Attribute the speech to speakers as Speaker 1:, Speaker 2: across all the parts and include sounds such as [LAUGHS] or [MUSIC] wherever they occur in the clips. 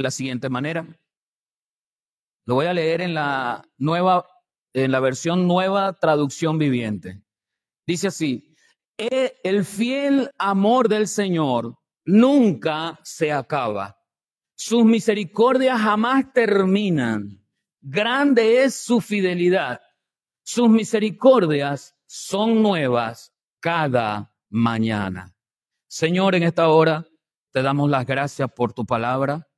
Speaker 1: de la siguiente manera. Lo voy a leer en la nueva, en la versión nueva traducción viviente. Dice así, "E- el fiel amor del Señor nunca se acaba. Sus misericordias jamás terminan. Grande es su fidelidad. Sus misericordias son nuevas cada mañana. Señor, en esta hora te damos las gracias por tu palabra.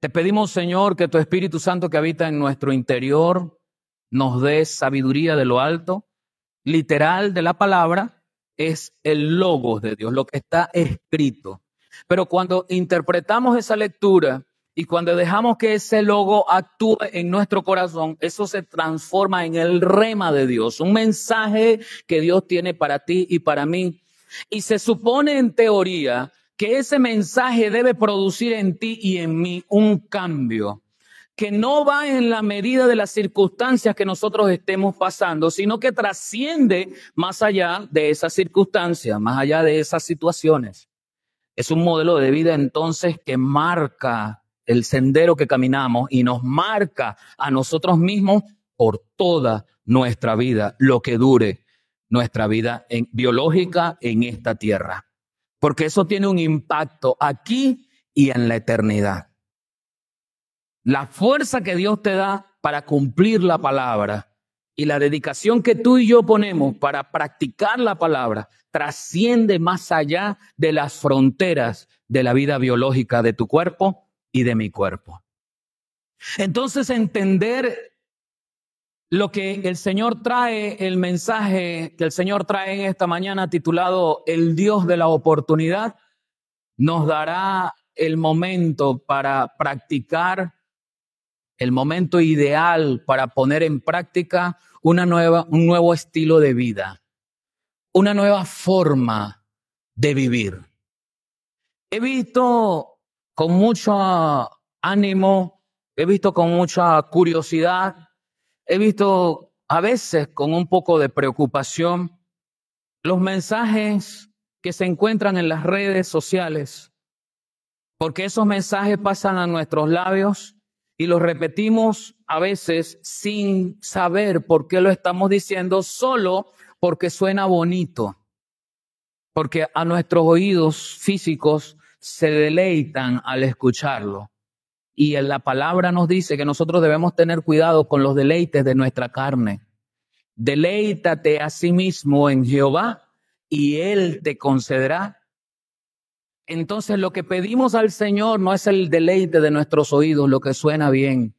Speaker 1: Te pedimos, Señor, que tu Espíritu Santo que habita en nuestro interior nos dé sabiduría de lo alto. Literal de la palabra es el logos de Dios, lo que está escrito. Pero cuando interpretamos esa lectura y cuando dejamos que ese logo actúe en nuestro corazón, eso se transforma en el rema de Dios, un mensaje que Dios tiene para ti y para mí. Y se supone en teoría que ese mensaje debe producir en ti y en mí un cambio que no va en la medida de las circunstancias que nosotros estemos pasando, sino que trasciende más allá de esas circunstancias, más allá de esas situaciones. Es un modelo de vida entonces que marca el sendero que caminamos y nos marca a nosotros mismos por toda nuestra vida, lo que dure nuestra vida biológica en esta tierra. Porque eso tiene un impacto aquí y en la eternidad. La fuerza que Dios te da para cumplir la palabra y la dedicación que tú y yo ponemos para practicar la palabra trasciende más allá de las fronteras de la vida biológica de tu cuerpo y de mi cuerpo. Entonces entender lo que el Señor trae, el mensaje que el Señor trae en esta mañana titulado El Dios de la oportunidad, nos dará el momento para practicar, el momento ideal para poner en práctica una nueva, un nuevo estilo de vida, una nueva forma de vivir. He visto con mucho ánimo, he visto con mucha curiosidad, he visto a veces con un poco de preocupación los mensajes que se encuentran en las redes sociales, porque esos mensajes pasan a nuestros labios y los repetimos a veces sin saber por qué lo estamos diciendo, solo porque suena bonito, porque a nuestros oídos físicos se deleitan al escucharlo. Y en la palabra nos dice que nosotros debemos tener cuidado con los deleites de nuestra carne. Deleítate a sí mismo en Jehová y Él te concederá. Entonces lo que pedimos al Señor no es el deleite de nuestros oídos, lo que suena bien,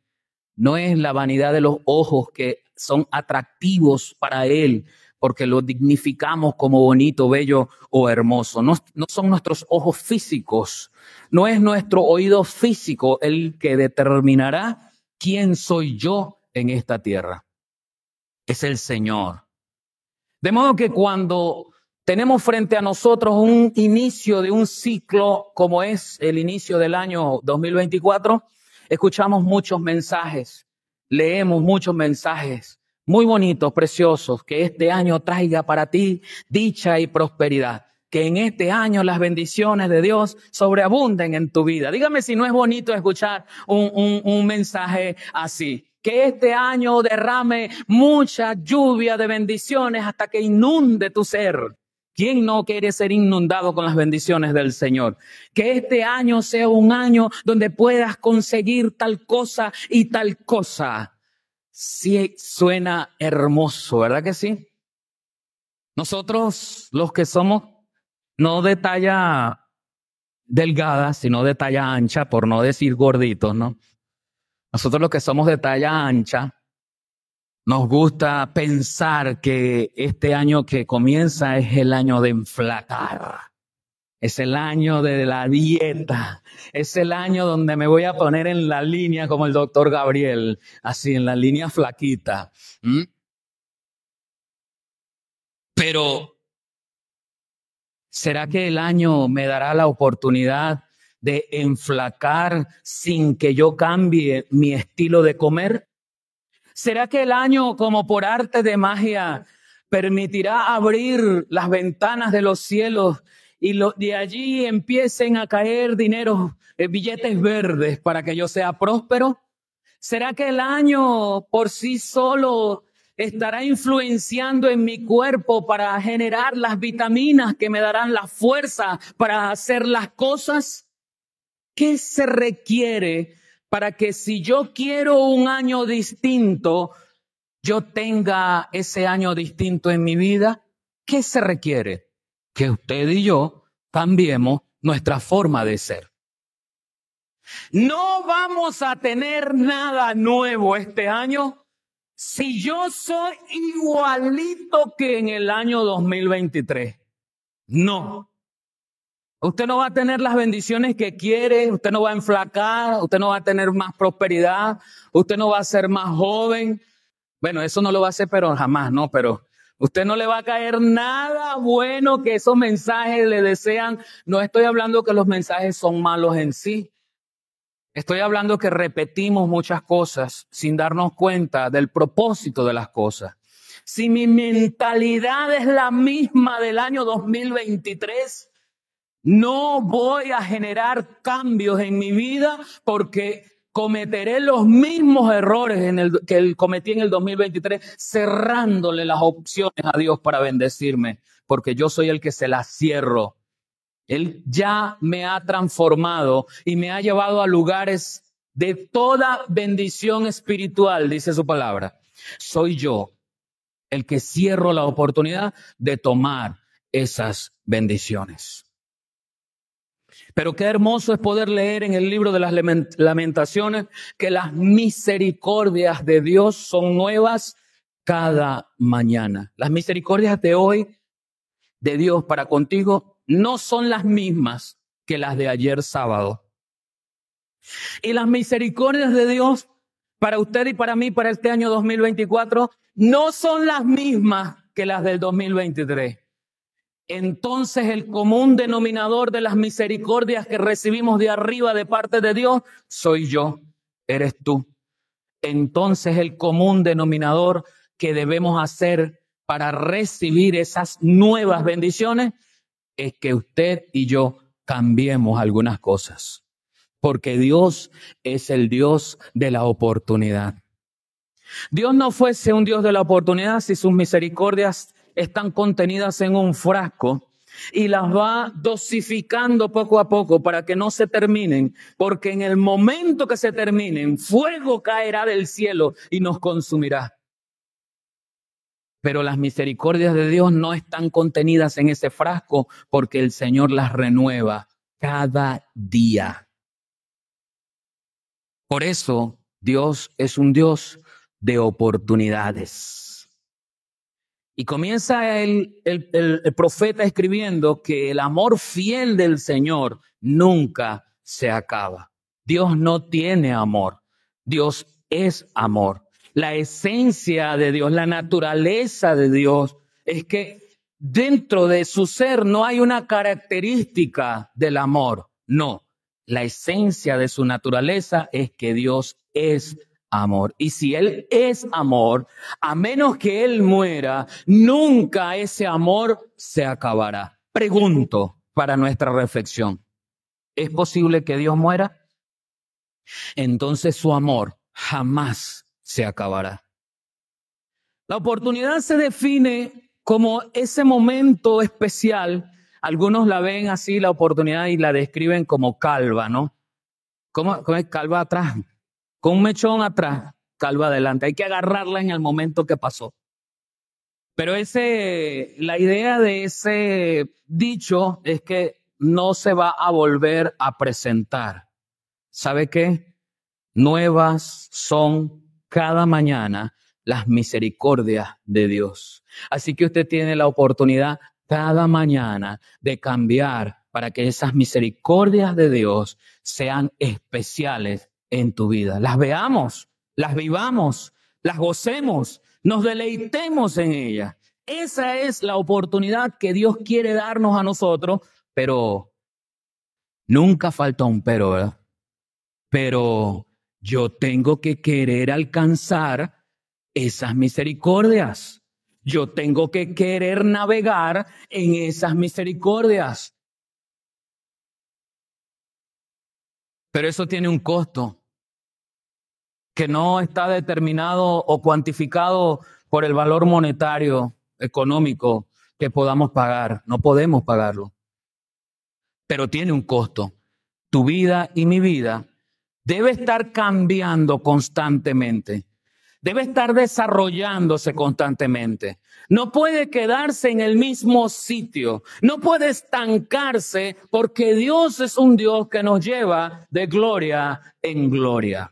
Speaker 1: no es la vanidad de los ojos que son atractivos para Él, porque lo dignificamos como bonito, bello o hermoso. No, no son nuestros ojos físicos, no es nuestro oído físico el que determinará quién soy yo en esta tierra. Es el Señor. De modo que cuando tenemos frente a nosotros un inicio de un ciclo como es el inicio del año 2024, escuchamos muchos mensajes, leemos muchos mensajes muy bonitos, preciosos, que este año traiga para ti dicha y prosperidad. Que en este año las bendiciones de Dios sobreabunden en tu vida. Dígame si no es bonito escuchar un, un, un mensaje así. Que este año derrame mucha lluvia de bendiciones hasta que inunde tu ser. ¿Quién no quiere ser inundado con las bendiciones del Señor? Que este año sea un año donde puedas conseguir tal cosa y tal cosa. Sí, suena hermoso, ¿verdad que sí? Nosotros, los que somos no de talla delgada, sino de talla ancha, por no decir gorditos, ¿no? Nosotros los que somos de talla ancha, nos gusta pensar que este año que comienza es el año de enflacar. Es el año de la dieta. Es el año donde me voy a poner en la línea como el doctor Gabriel, así en la línea flaquita. Pero, ¿será que el año me dará la oportunidad de enflacar sin que yo cambie mi estilo de comer? ¿Será que el año, como por arte de magia, permitirá abrir las ventanas de los cielos y de allí empiecen a caer dinero, eh, billetes verdes para que yo sea próspero? ¿Será que el año por sí solo estará influenciando en mi cuerpo para generar las vitaminas que me darán la fuerza para hacer las cosas? ¿Qué se requiere para que si yo quiero un año distinto, yo tenga ese año distinto en mi vida? ¿Qué se requiere? Que usted y yo cambiemos nuestra forma de ser. No vamos a tener nada nuevo este año si yo soy igualito que en el año 2023. No. Usted no va a tener las bendiciones que quiere, usted no va a enflacar, usted no va a tener más prosperidad, usted no va a ser más joven. Bueno, eso no lo va a hacer, pero jamás, ¿no? Pero usted no le va a caer nada bueno que esos mensajes le desean. No estoy hablando que los mensajes son malos en sí. Estoy hablando que repetimos muchas cosas sin darnos cuenta del propósito de las cosas. Si mi mentalidad es la misma del año 2023, no voy a generar cambios en mi vida porque cometeré los mismos errores en el, que cometí en el 2023, cerrándole las opciones a Dios para bendecirme, porque yo soy el que se las cierro él ya me ha transformado y me ha llevado a lugares de toda bendición espiritual, dice su palabra. Soy yo el que cierro la oportunidad de tomar esas bendiciones. Pero qué hermoso es poder leer en el libro de las lamentaciones que las misericordias de Dios son nuevas cada mañana. Las misericordias de hoy de Dios para contigo no son las mismas que las de ayer sábado. Y las misericordias de Dios para usted y para mí para este año 2024 no son las mismas que las del 2023. Entonces el común denominador de las misericordias que recibimos de arriba de parte de Dios soy yo, eres tú. Entonces el común denominador que debemos hacer para recibir esas nuevas bendiciones es que usted y yo cambiemos algunas cosas, porque Dios es el Dios de la oportunidad. Dios no fuese un Dios de la oportunidad si sus misericordias están contenidas en un frasco y las va dosificando poco a poco para que no se terminen, porque en el momento que se terminen, fuego caerá del cielo y nos consumirá. Pero las misericordias de Dios no están contenidas en ese frasco porque el Señor las renueva cada día. Por eso Dios es un Dios de oportunidades. Y comienza el, el, profeta escribiendo que el amor fiel del Señor nunca se acaba. Dios no tiene amor, Dios es amor la esencia de Dios, la naturaleza de Dios, es que dentro de su ser no hay una característica del amor, no. La esencia de su naturaleza es que Dios es amor. Y si Él es amor, a menos que Él muera, nunca ese amor se acabará. Pregunto para nuestra reflexión, ¿es posible que Dios muera? Entonces su amor jamás se acabará. La oportunidad se define como ese momento especial. Algunos la ven así, la oportunidad, y la describen como calva, ¿no? ¿Cómo, es calva atrás? Con un mechón atrás, calva adelante. Hay que agarrarla en el momento que pasó. Pero ese, la idea de ese dicho es que no se va a volver a presentar. ¿Sabe qué? Nuevas son cada mañana las misericordias de Dios. Así que usted tiene la oportunidad cada mañana de cambiar para que esas misericordias de Dios sean especiales en tu vida. Las veamos, las vivamos, las gocemos, nos deleitemos en ellas. Esa es la oportunidad que Dios quiere darnos a nosotros, pero nunca falta un pero, ¿verdad? Pero yo tengo que querer alcanzar esas misericordias. Yo tengo que querer navegar en esas misericordias. Pero eso tiene un costo que no está determinado o cuantificado por el valor monetario, económico que podamos pagar. No podemos pagarlo. Pero tiene un costo. Tu vida y mi vida debe estar cambiando constantemente. Debe estar desarrollándose constantemente. No puede quedarse en el mismo sitio. No puede estancarse porque Dios es un Dios que nos lleva de gloria en gloria.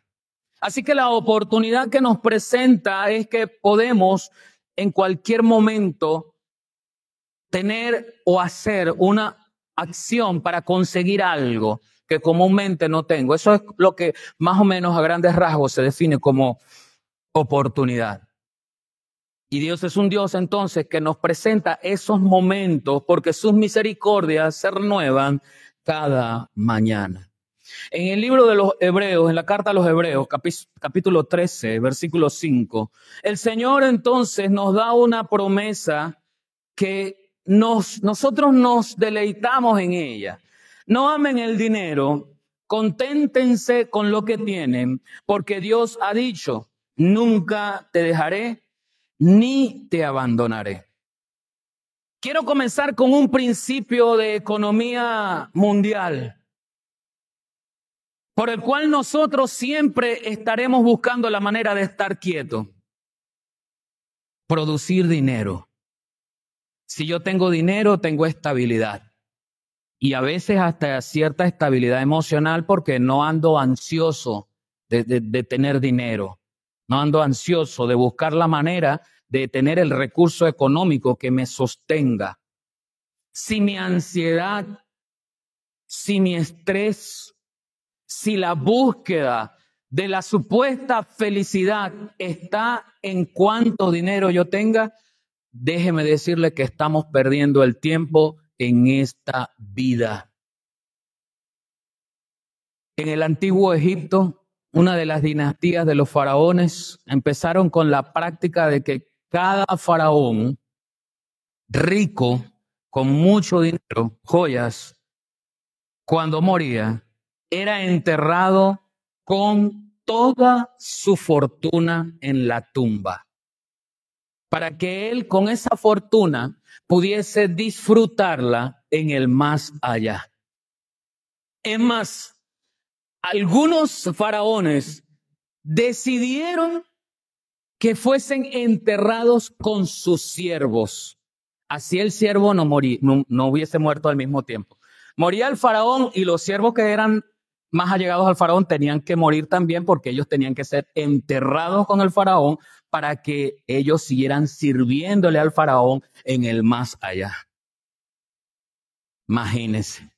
Speaker 1: Así que la oportunidad que nos presenta es que podemos en cualquier momento tener o hacer una acción para conseguir algo que comúnmente no tengo. Eso es lo que más o menos a grandes rasgos se define como oportunidad. Y Dios es un Dios entonces que nos presenta esos momentos porque sus misericordias se renuevan cada mañana. En el libro de los Hebreos, en la carta a los Hebreos, capítulo 13, versículo 5, el Señor entonces nos da una promesa que nos, nosotros nos deleitamos en ella. No amen el dinero, conténtense con lo que tienen, porque Dios ha dicho, nunca te dejaré ni te abandonaré. Quiero comenzar con un principio de economía mundial por el cual nosotros siempre estaremos buscando la manera de estar quietos. Producir dinero. Si yo tengo dinero, tengo estabilidad. Y a veces hasta cierta estabilidad emocional porque no ando ansioso de, de tener dinero. No ando ansioso de buscar la manera de tener el recurso económico que me sostenga. Si mi ansiedad, si mi estrés, si la búsqueda de la supuesta felicidad está en cuánto dinero yo tenga, déjeme decirle que estamos perdiendo el tiempo en esta vida. En el antiguo Egipto, una de las dinastías de los faraones empezaron con la práctica de que cada faraón rico, con mucho dinero, joyas, cuando moría, era enterrado con toda su fortuna en la tumba, para que él con esa fortuna pudiese disfrutarla en el más allá. Es más, algunos faraones decidieron que fuesen enterrados con sus siervos. Así el siervo no, no hubiese muerto al mismo tiempo. Moría el faraón y los siervos que eran más allegados al faraón tenían que morir también porque ellos tenían que ser enterrados con el faraón para que ellos siguieran sirviéndole al faraón en el más allá. Imagínese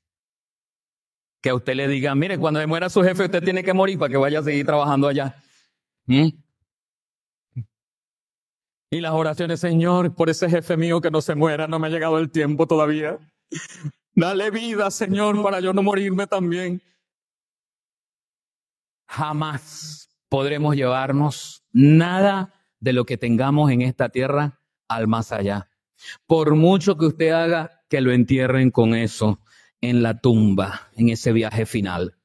Speaker 1: que a usted le diga, mire, cuando muera su jefe, usted tiene que morir para que vaya a seguir trabajando allá. ¿Mm? Y las oraciones, Señor, por ese jefe mío que no se muera, no me ha llegado el tiempo todavía. Dale vida, Señor, para yo no morirme también jamás podremos llevarnos nada de lo que tengamos en esta tierra al más allá. Por mucho que usted haga, que lo entierren con eso en la tumba, en ese viaje final.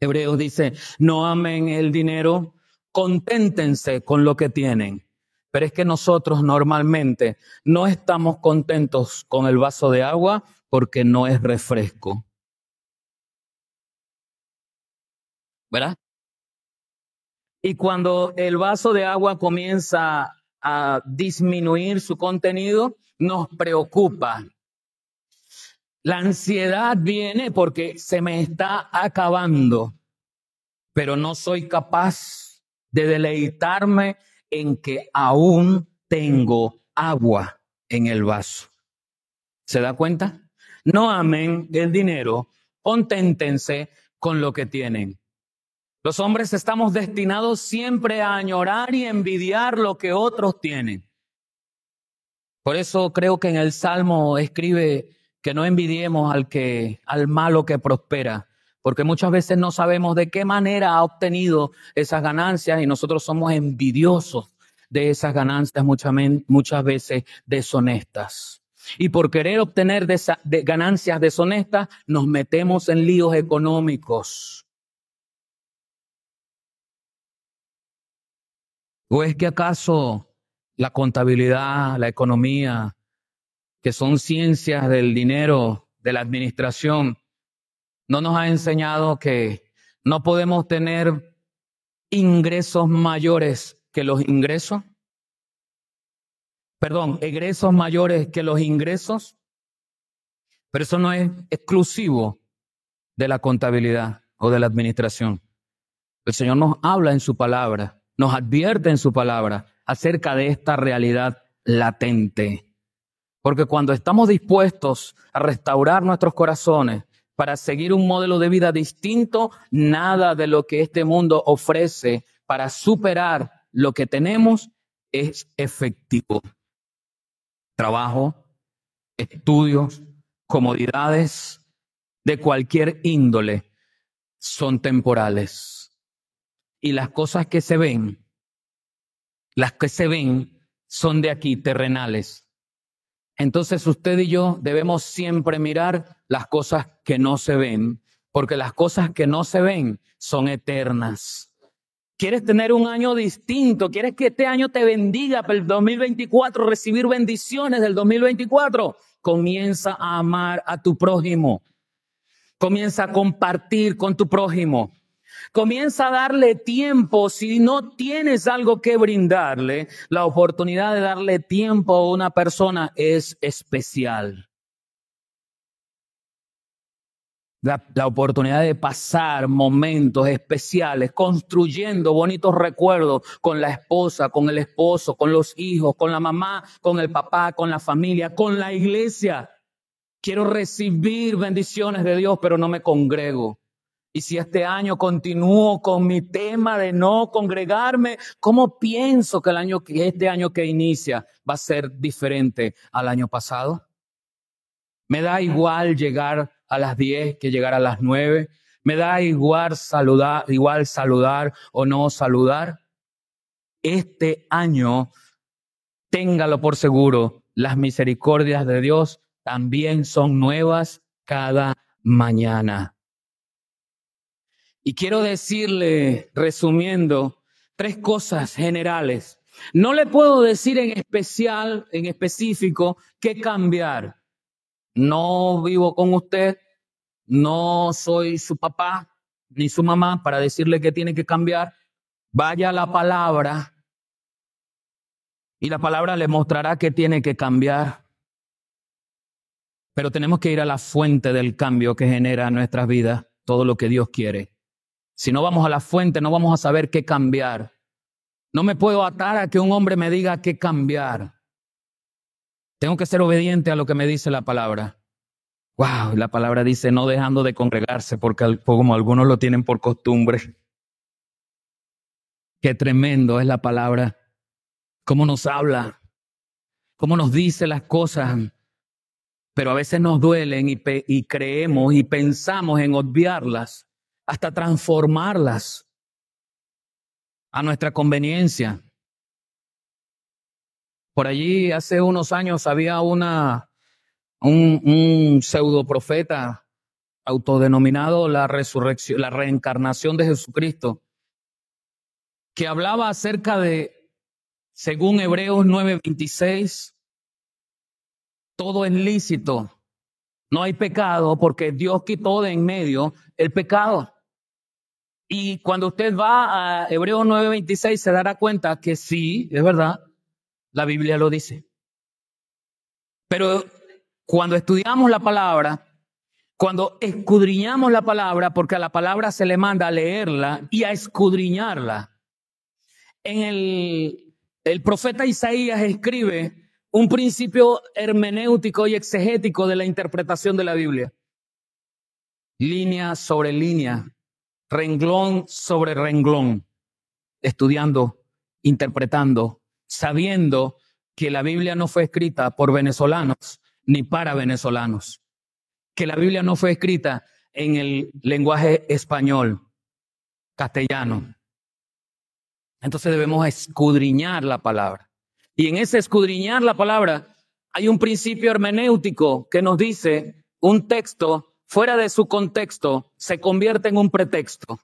Speaker 1: Hebreos dice, no amen el dinero, conténtense con lo que tienen. Pero es que nosotros normalmente no estamos contentos con el vaso de agua porque no es refresco. ¿Verdad? Y cuando el vaso de agua comienza a disminuir su contenido, nos preocupa. La ansiedad viene porque se me está acabando, pero no soy capaz de deleitarme en que aún tengo agua en el vaso. ¿Se da cuenta? No amen el dinero, conténtense con lo que tienen. Los hombres estamos destinados siempre a añorar y envidiar lo que otros tienen. Por eso creo que en el Salmo escribe que no envidiemos al malo que prospera, porque muchas veces no sabemos de qué manera ha obtenido esas ganancias y nosotros somos envidiosos de esas ganancias muchas, muchas veces deshonestas. Y por querer obtener de ganancias deshonestas nos metemos en líos económicos ¿O es que acaso la contabilidad, la economía, que son ciencias del dinero, de la administración, no nos ha enseñado que no podemos tener ingresos mayores que los ingresos? Perdón, egresos mayores que los ingresos. Pero eso no es exclusivo de la contabilidad o de la administración. El Señor nos habla en su palabra, nos advierte en su palabra acerca de esta realidad latente. Porque cuando estamos dispuestos a restaurar nuestros corazones para seguir un modelo de vida distinto, nada de lo que este mundo ofrece para superar lo que tenemos es efectivo. Trabajo, estudios, comodidades de cualquier índole son temporales. Y las cosas que se ven, las que se ven son de aquí, terrenales. Entonces usted y yo debemos siempre mirar las cosas que no se ven, porque las cosas que no se ven son eternas. ¿Quieres tener un año distinto? ¿Quieres que este año te bendiga para el 2024, recibir bendiciones del 2024? Comienza a amar a tu prójimo. Comienza a compartir con tu prójimo. Comienza a darle tiempo. Si no tienes algo que brindarle, la oportunidad de darle tiempo a una persona es especial. La, la, oportunidad de pasar momentos especiales, construyendo bonitos recuerdos con la esposa, con el esposo, con los hijos, con la mamá, con el papá, con la familia, con la iglesia. Quiero recibir bendiciones de Dios, pero no me congrego. Y si este año continúo con mi tema de no congregarme, ¿cómo pienso que el año que este año que inicia va a ser diferente al año pasado? Me da igual llegar a las 10 que llegar a las 9. Me da igual saludar, igual saludar o no saludar. Este año, téngalo por seguro, las misericordias de Dios también son nuevas cada mañana. Y quiero decirle, resumiendo, tres cosas generales. No le puedo decir en especial, en específico, qué cambiar. No vivo con usted, no soy su papá ni su mamá para decirle que tiene que cambiar. Vaya la palabra y la palabra le mostrará que tiene que cambiar. Pero tenemos que ir a la fuente del cambio que genera en nuestras vidas todo lo que Dios quiere. Si no vamos a la fuente, no vamos a saber qué cambiar. No me puedo atar a que un hombre me diga qué cambiar. Tengo que ser obediente a lo que me dice la palabra. Wow, la palabra dice no dejando de congregarse, porque como algunos lo tienen por costumbre. Qué tremendo es la palabra. Cómo nos habla, cómo nos dice las cosas. Pero a veces nos duelen y, y creemos y pensamos en obviarlas hasta transformarlas a nuestra conveniencia. Por allí hace unos años había una, un, pseudo profeta autodenominado la resurrección, la reencarnación de Jesucristo, que hablaba acerca de, según Hebreos 9:26, todo es lícito, no hay pecado porque Dios quitó de en medio el pecado. Y cuando usted va a Hebreos 9:26 se dará cuenta que sí, es verdad, la Biblia lo dice. Pero cuando estudiamos la palabra, cuando escudriñamos la palabra, porque a la palabra se le manda a leerla y a escudriñarla, en el, el profeta Isaías escribe un principio hermenéutico y exegético de la interpretación de la Biblia. Línea sobre línea, renglón sobre renglón, estudiando, interpretando, sabiendo que la Biblia no fue escrita por venezolanos ni para venezolanos, que la Biblia no fue escrita en el lenguaje español, castellano. Entonces debemos escudriñar la palabra. Y en ese escudriñar la palabra hay un principio hermenéutico que nos dice un texto fuera de su contexto se convierte en un pretexto.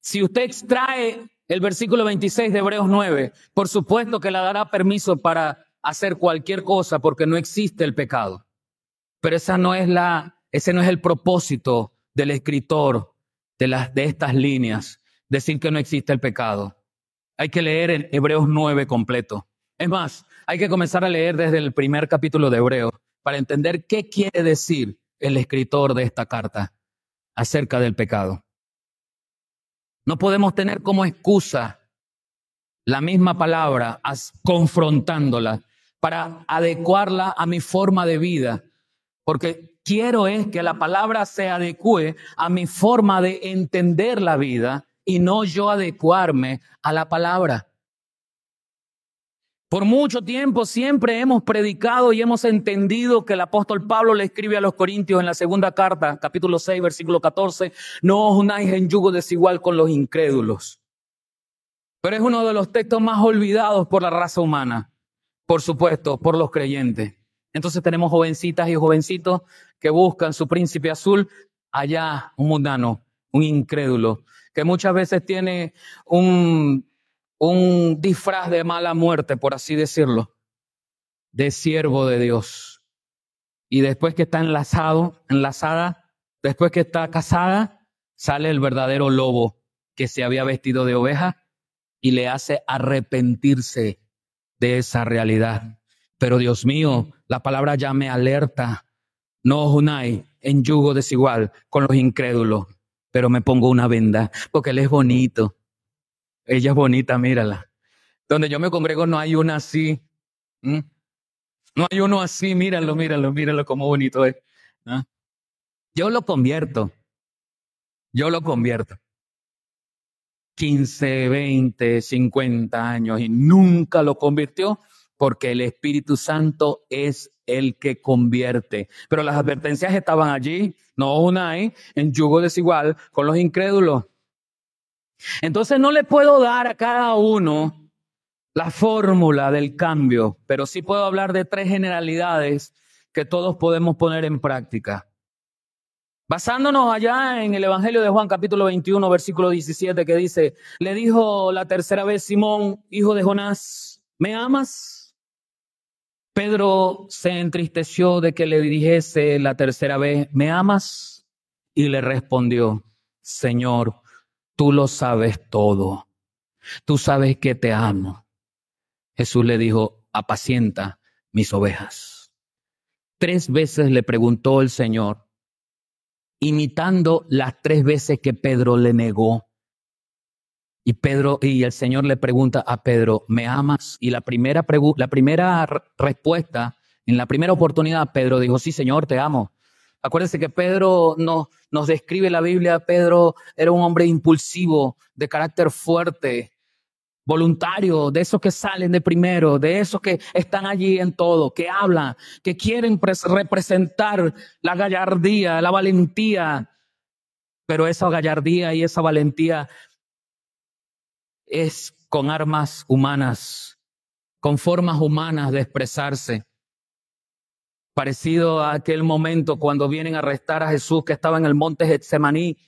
Speaker 1: Si usted extrae el versículo 26 de Hebreos 9, por supuesto que le dará permiso para hacer cualquier cosa porque no existe el pecado. Pero esa no es la, ese no es el propósito del escritor de, las, de estas líneas, decir que no existe el pecado. Hay que leer en Hebreos 9 completo. Es más, hay que comenzar a leer desde el primer capítulo de Hebreos para entender qué quiere decir el escritor de esta carta acerca del pecado. No podemos tener como excusa la misma palabra confrontándola para adecuarla a mi forma de vida, porque quiero es que la palabra se adecue a mi forma de entender la vida y no yo adecuarme a la palabra. Por mucho tiempo siempre hemos predicado y hemos entendido que el apóstol Pablo le escribe a los Corintios en la segunda carta, capítulo 6, versículo 14, no os unáis en yugo desigual con los incrédulos. Pero es uno de los textos más olvidados por la raza humana, por supuesto, por los creyentes. Entonces tenemos jovencitas y jovencitos que buscan su príncipe azul, allá un mundano, un incrédulo, que muchas veces tiene un, un disfraz de mala muerte, por así decirlo, de siervo de Dios. Y después que está enlazado, enlazada, después que está casada, sale el verdadero lobo que se había vestido de oveja y le hace arrepentirse de esa realidad. Pero Dios mío, la palabra ya me alerta. No unáis en yugo desigual con los incrédulos, pero me pongo una venda porque él es bonito ella es bonita, mírala. Donde yo me congrego no hay una así. No hay uno así, míralo, míralo, míralo cómo bonito es. Yo lo convierto. Yo lo convierto. 15, 20, 50 años y nunca lo convirtió porque el Espíritu Santo es el que convierte. Pero las advertencias estaban allí, no una hay, en yugo desigual con los incrédulos. Entonces no le puedo dar a cada uno la fórmula del cambio, pero sí puedo hablar de tres generalidades que todos podemos poner en práctica. Basándonos allá en el Evangelio de Juan capítulo 21, versículo 17, que dice, le dijo la tercera vez Simón, hijo de Jonás, ¿me amas? Pedro se entristeció de que le dijese la tercera vez, ¿me amas? Y le respondió, Señor, Tú lo sabes todo. Tú sabes que te amo. Jesús le dijo, apacienta mis ovejas. Tres veces le preguntó el Señor, imitando las tres veces que Pedro le negó. Y Pedro y el Señor le pregunta a Pedro, ¿me amas? Y la primera, la primera respuesta, en la primera oportunidad, Pedro dijo, sí, Señor, te amo. Acuérdense que Pedro no, nos describe la Biblia, Pedro era un hombre impulsivo, de carácter fuerte, voluntario, de esos que salen de primero, de esos que están allí en todo, que hablan, que quieren representar la gallardía, la valentía. Pero esa gallardía y esa valentía es con armas humanas, con formas humanas de expresarse parecido a aquel momento cuando vienen a arrestar a Jesús que estaba en el monte Getsemaní.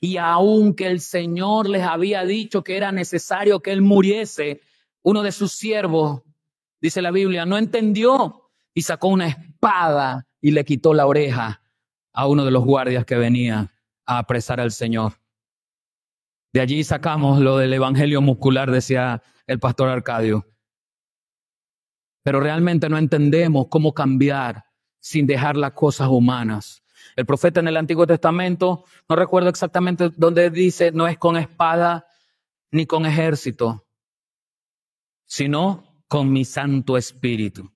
Speaker 1: Y aunque el Señor les había dicho que era necesario que él muriese, uno de sus siervos, dice la Biblia, no entendió y sacó una espada y le quitó la oreja a uno de los guardias que venía a apresar al Señor. De allí sacamos lo del evangelio muscular, decía el pastor Arcadio. Pero realmente no entendemos cómo cambiar sin dejar las cosas humanas. El profeta en el Antiguo Testamento, no recuerdo exactamente dónde dice, no es con espada ni con ejército, sino con mi Santo Espíritu.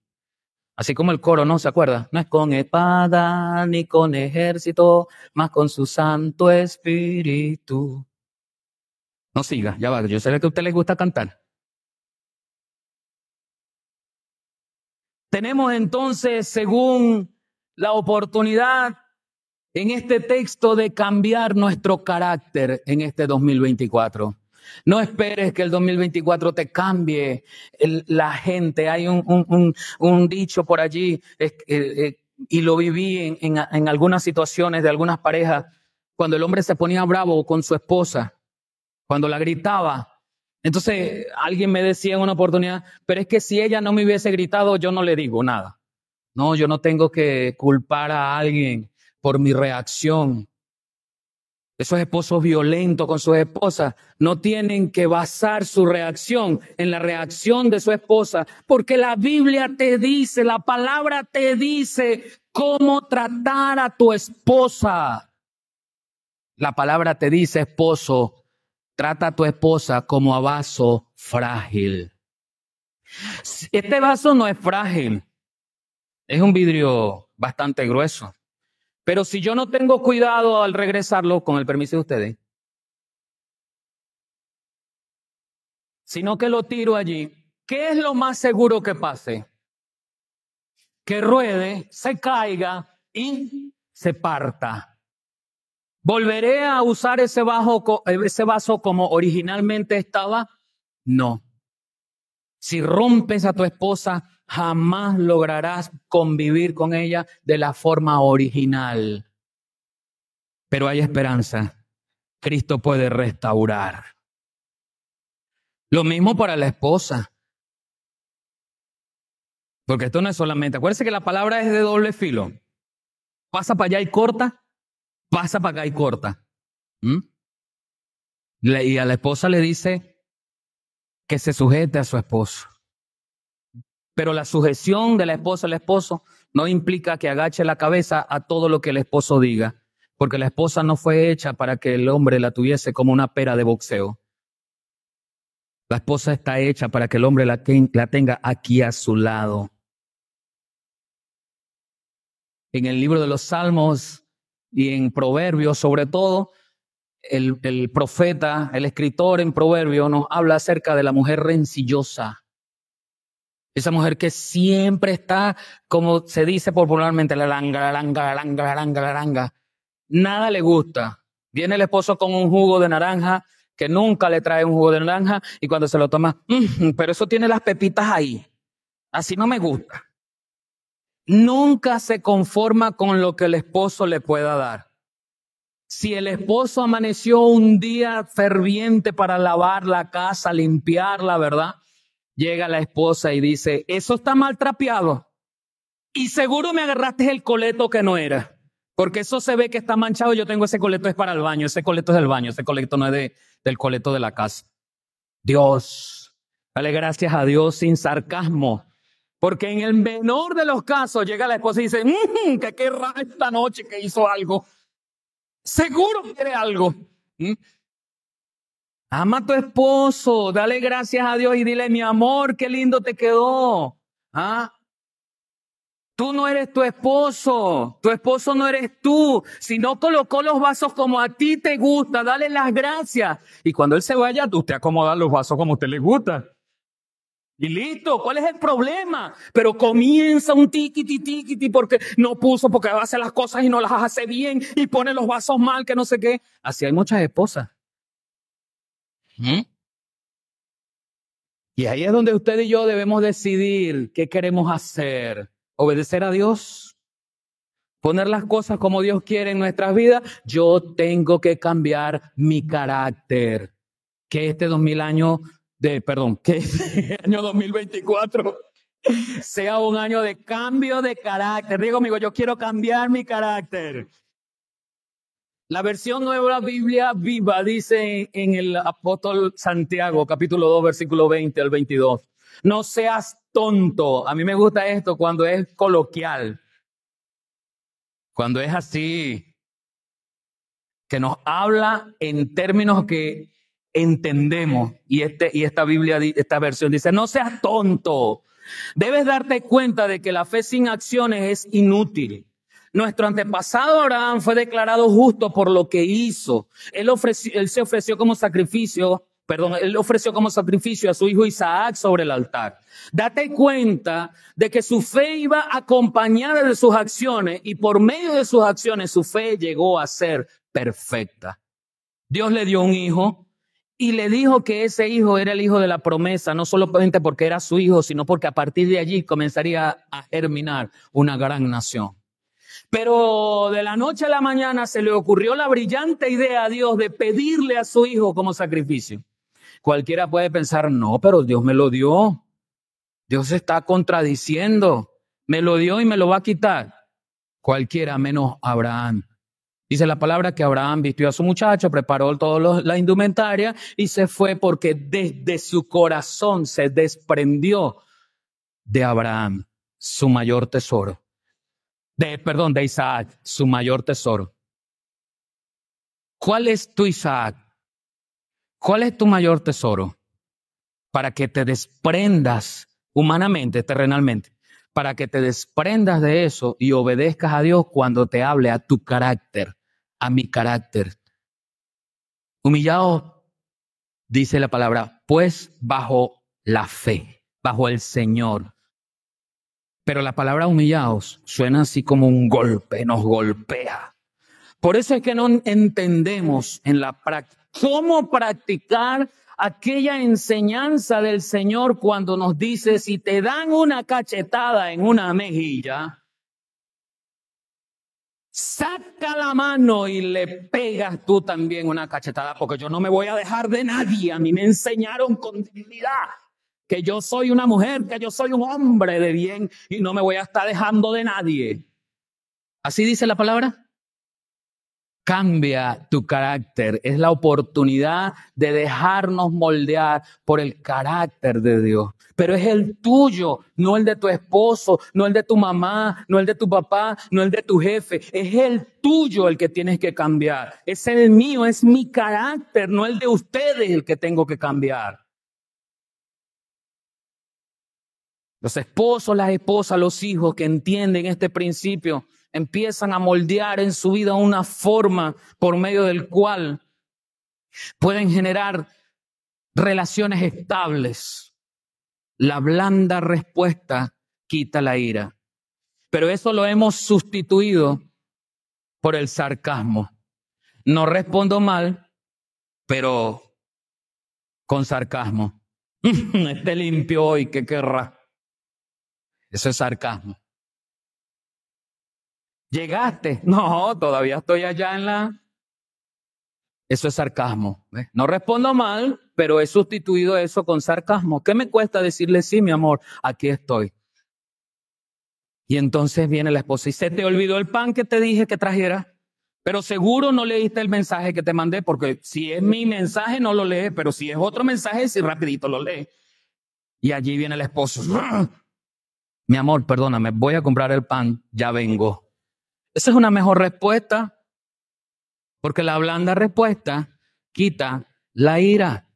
Speaker 1: Así como el coro, ¿no? ¿Se acuerda? No es con espada ni con ejército, más con su Santo Espíritu. No siga, ya va, yo sé que a usted le gusta cantar. Tenemos entonces, según la oportunidad en este texto de cambiar nuestro carácter en este 2024. No esperes que el 2024 te cambie la gente. Hay un, dicho por allí eh, eh, y lo viví en, en algunas situaciones de algunas parejas, cuando el hombre se ponía bravo con su esposa cuando la gritaba. Entonces alguien me decía en una oportunidad, pero es que si ella no me hubiese gritado, yo no le digo nada. No, yo no tengo que culpar a alguien por mi reacción. Esos esposos violentos con sus esposas no tienen que basar su reacción en la reacción de su esposa, porque la Biblia te dice, la palabra te dice cómo tratar a tu esposa. La palabra te dice, esposo, trata a tu esposa como a vaso frágil. Este vaso no es frágil, es un vidrio bastante grueso. Pero si yo no tengo cuidado al regresarlo, con el permiso de ustedes, sino que lo tiro allí, ¿qué es lo más seguro que pase? Que ruede, se caiga y se parta. ¿Volveré a usar ese, vaso como originalmente estaba? No. Si rompes a tu esposa, jamás lograrás convivir con ella de la forma original. Pero hay esperanza. Cristo puede restaurar. Lo mismo para la esposa. Porque esto no es solamente, acuérdense que la palabra es de doble filo. Pasa para allá y corta, pasa para acá y corta. ¿Mm? Y a la esposa le dice que se sujete a su esposo. Pero la sujeción de la esposa al esposo no implica que agache la cabeza a todo lo que el esposo diga, porque la esposa no fue hecha para que el hombre la tuviese como una pera de boxeo. La esposa está hecha para que el hombre la, tenga aquí a su lado. En el libro de los Salmos y en Proverbios, sobre todo, el, profeta, el escritor en Proverbios nos habla acerca de la mujer rencillosa esa mujer que siempre está, como se dice popularmente, la langa, la langa, la langa, la langa, la langa. Nada le gusta. Viene el esposo con un jugo de naranja que nunca le trae un jugo de naranja y cuando se lo toma, mm, pero eso tiene las pepitas ahí. Así no me gusta. Nunca se conforma con lo que el esposo le pueda dar. Si el esposo amaneció un día ferviente para lavar la casa, limpiarla, ¿verdad? llega la esposa y dice, eso está mal trapeado. Y seguro me agarraste el coleto que no era. Porque eso se ve que está manchado. Yo tengo ese coleto es para el baño. Ese coleto es del baño. Ese coleto no es de, del coleto de la casa. Dios. Dale gracias a Dios sin sarcasmo. Porque en el menor de los casos llega la esposa y dice, mmm, que qué raro esta noche que hizo algo. Seguro quiere algo. ¿Mm? Ama a tu esposo, dale gracias a Dios y dile, mi amor, qué lindo te quedó. ¿Ah? Tú no eres tu esposo, tu esposo no eres tú. Si no colocó los vasos como a ti te gusta, dale las gracias. Y cuando él se vaya, tú te acomodas los vasos como a usted le gusta. Y listo, ¿cuál es el problema? Pero comienza un tiquiti tiquiti porque no puso, porque hace las cosas y no las hace bien y pone los vasos mal, que no sé qué. Así hay muchas esposas. Y ahí es donde usted y yo debemos decidir qué queremos hacer. Obedecer a Dios, poner las cosas como Dios quiere en nuestras vidas. Yo tengo que cambiar mi carácter. Que este 2000 años de, perdón, que este [LAUGHS] año 2024 sea un año de cambio de carácter. Digo, amigo, yo quiero cambiar mi carácter. La versión nueva Biblia viva dice en el apóstol Santiago, capítulo 2, versículo 20 al 22. No seas tonto. A mí me gusta esto cuando es coloquial. Cuando es así, que nos habla en términos que entendemos. Y, este, y esta Biblia, esta versión dice, no seas tonto. Debes darte cuenta de que la fe sin acciones es inútil. Nuestro antepasado Abraham fue declarado justo por lo que hizo. Él, él se ofreció como sacrificio, perdón, él ofreció como sacrificio a su hijo Isaac sobre el altar. Date cuenta de que su fe iba acompañada de sus acciones y por medio de sus acciones su fe llegó a ser perfecta. Dios le dio un hijo y le dijo que ese hijo era el hijo de la promesa, no solamente porque era su hijo, sino porque a partir de allí comenzaría a germinar una gran nación. Pero de la noche a la mañana se le ocurrió la brillante idea a Dios de pedirle a su hijo como sacrificio. Cualquiera puede pensar, no, pero Dios me lo dio. Dios está contradiciendo. Me lo dio y me lo va a quitar. Cualquiera menos Abraham. Dice la palabra que Abraham vistió a su muchacho, preparó toda la indumentaria y se fue porque desde su corazón se desprendió de Abraham, su mayor tesoro. De, perdón, de Isaac, su mayor tesoro. ¿Cuál es tu Isaac? ¿Cuál es tu mayor tesoro? Para que te desprendas humanamente, terrenalmente, para que te desprendas de eso y obedezcas a Dios cuando te hable a tu carácter, a mi carácter. Humillado, dice la palabra, pues bajo la fe, bajo el Señor. Pero la palabra humillados suena así como un golpe, nos golpea. Por eso es que no entendemos en la práctica cómo practicar aquella enseñanza del Señor cuando nos dice, si te dan una cachetada en una mejilla, saca la mano y le pegas tú también una cachetada, porque yo no me voy a dejar de nadie. A mí me enseñaron con dignidad que yo soy una mujer, que yo soy un hombre de bien y no me voy a estar dejando de nadie. ¿Así dice la palabra? Cambia tu carácter. Es la oportunidad de dejarnos moldear por el carácter de Dios. Pero es el tuyo, no el de tu esposo, no el de tu mamá, no el de tu papá, no el de tu jefe. Es el tuyo el que tienes que cambiar. Es el mío, es mi carácter, no el de ustedes el que tengo que cambiar. Los esposos, las esposas, los hijos que entienden este principio empiezan a moldear en su vida una forma por medio del cual pueden generar relaciones estables. La blanda respuesta quita la ira. Pero eso lo hemos sustituido por el sarcasmo. No respondo mal, pero con sarcasmo. [LAUGHS] Esté limpio hoy, ¿qué querrá? Eso es sarcasmo. Llegaste. [LAUGHS] No, todavía estoy allá en la... Eso es sarcasmo. No respondo mal, pero he sustituido eso con sarcasmo. ¿Qué me cuesta decirle sí, mi amor? Aquí estoy. Y entonces viene la esposa y se te olvidó el pan que te dije que trajera. Pero seguro no leíste el mensaje que te mandé, porque si es mi mensaje no lo lee, pero si es otro mensaje, sí rapidito lo lee. Y allí viene el esposo. Mi amor, perdóname, voy a comprar el pan, ya vengo. Esa es una mejor respuesta, porque la blanda respuesta quita la ira.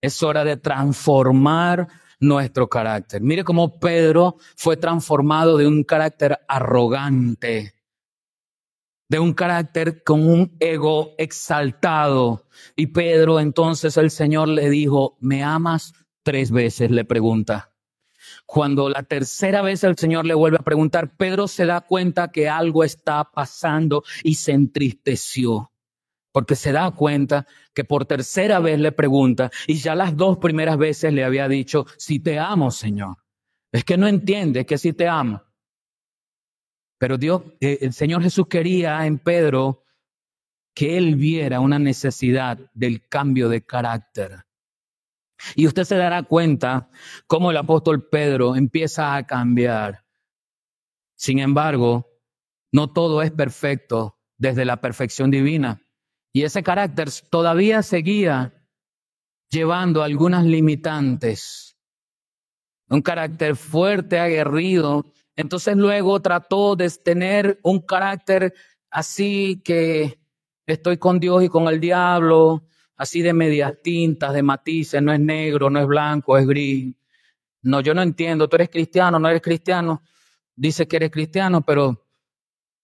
Speaker 1: Es hora de transformar nuestro carácter. Mire cómo Pedro fue transformado de un carácter arrogante, de un carácter con un ego exaltado. Y Pedro entonces el Señor le dijo, ¿me amas? Tres veces le pregunta. Cuando la tercera vez el Señor le vuelve a preguntar, Pedro se da cuenta que algo está pasando y se entristeció. Porque se da cuenta que por tercera vez le pregunta y ya las dos primeras veces le había dicho, si te amo, Señor. Es que no entiende que si te amo. Pero Dios, eh, el Señor Jesús quería en Pedro que él viera una necesidad del cambio de carácter. Y usted se dará cuenta cómo el apóstol Pedro empieza a cambiar. Sin embargo, no todo es perfecto desde la perfección divina. Y ese carácter todavía seguía llevando algunas limitantes. Un carácter fuerte, aguerrido. Entonces luego trató de tener un carácter así que estoy con Dios y con el diablo, así de medias tintas, de matices, no es negro, no es blanco, es gris. No, yo no entiendo, tú eres cristiano, no eres cristiano. Dice que eres cristiano, pero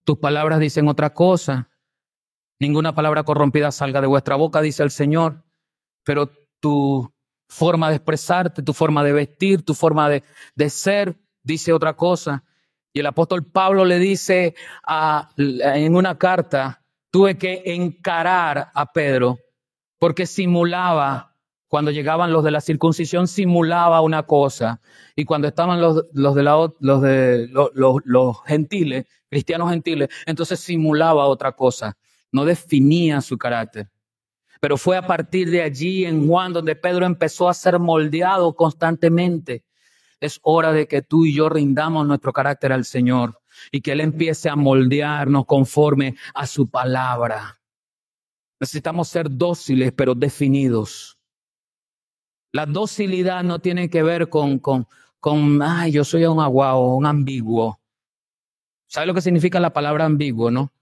Speaker 1: tus palabras dicen otra cosa. Ninguna palabra corrompida salga de vuestra boca, dice el Señor. Pero tu forma de expresarte, tu forma de vestir, tu forma de, de ser, dice otra cosa. Y el apóstol Pablo le dice en una carta, tuve que encarar a Pedro porque simulaba Cuando llegaban los de la circuncisión simulaba una cosa y cuando estaban los, los de, la, los, de los, gentiles, cristianos gentiles, entonces simulaba otra cosa, no definía su carácter. Pero fue a partir de allí en Juan donde Pedro empezó a ser moldeado constantemente. Es hora de que tú y yo rindamos nuestro carácter al Señor y que Él empiece a moldearnos conforme a su palabra. Necesitamos ser dóciles, pero definidos. La docilidad no tiene que ver con, con, con ay, yo soy un aguao, un ambiguo. ¿Sabe lo que significa la palabra ambiguo, no?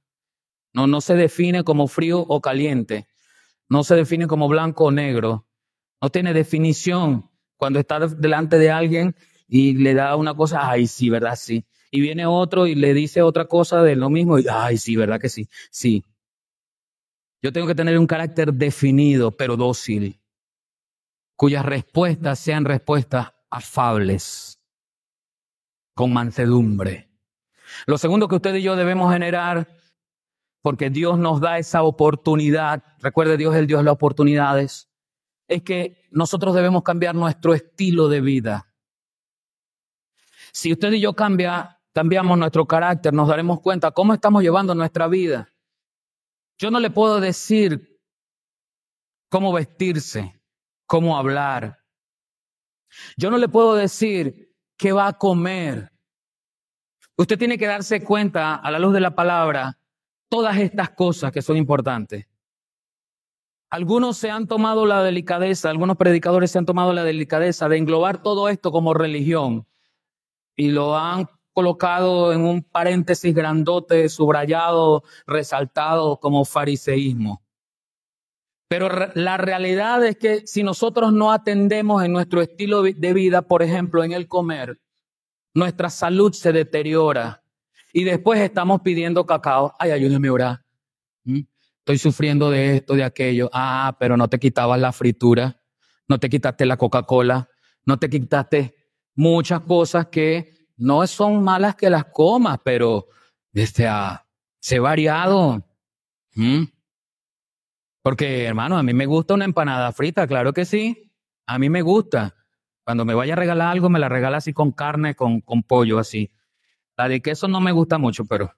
Speaker 1: No, no se define como frío o caliente. No se define como blanco o negro. No tiene definición. Cuando está delante de alguien y le da una cosa, ay, sí, ¿verdad? Sí y viene otro y le dice otra cosa de lo mismo y, ay, sí, ¿verdad que sí? Sí. Yo tengo que tener un carácter definido, pero dócil, cuyas respuestas sean respuestas afables, con mansedumbre. Lo segundo que usted y yo debemos generar, porque Dios nos da esa oportunidad, recuerde Dios es el Dios de las oportunidades, es que nosotros debemos cambiar nuestro estilo de vida. Si usted y yo cambia, cambiamos nuestro carácter, nos daremos cuenta cómo estamos llevando nuestra vida. Yo no le puedo decir cómo vestirse, cómo hablar. Yo no le puedo decir qué va a comer. Usted tiene que darse cuenta a la luz de la palabra todas estas cosas que son importantes. Algunos se han tomado la delicadeza, algunos predicadores se han tomado la delicadeza de englobar todo esto como religión y lo han colocado en un paréntesis grandote, subrayado, resaltado como fariseísmo. Pero la realidad es que si nosotros no atendemos en nuestro estilo de vida, por ejemplo, en el comer, nuestra salud se deteriora y después estamos pidiendo cacao. Ay, ayúdeme a orar. ¿Mm? Estoy sufriendo de esto, de aquello. Ah, pero no te quitabas la fritura, no te quitaste la Coca-Cola, no te quitaste muchas cosas que no son malas que las comas, pero este, ah, sé variado. ¿Mm? Porque, hermano, a mí me gusta una empanada frita, claro que sí. A mí me gusta. Cuando me vaya a regalar algo, me la regala así con carne, con, con pollo, así. La de queso no me gusta mucho, pero.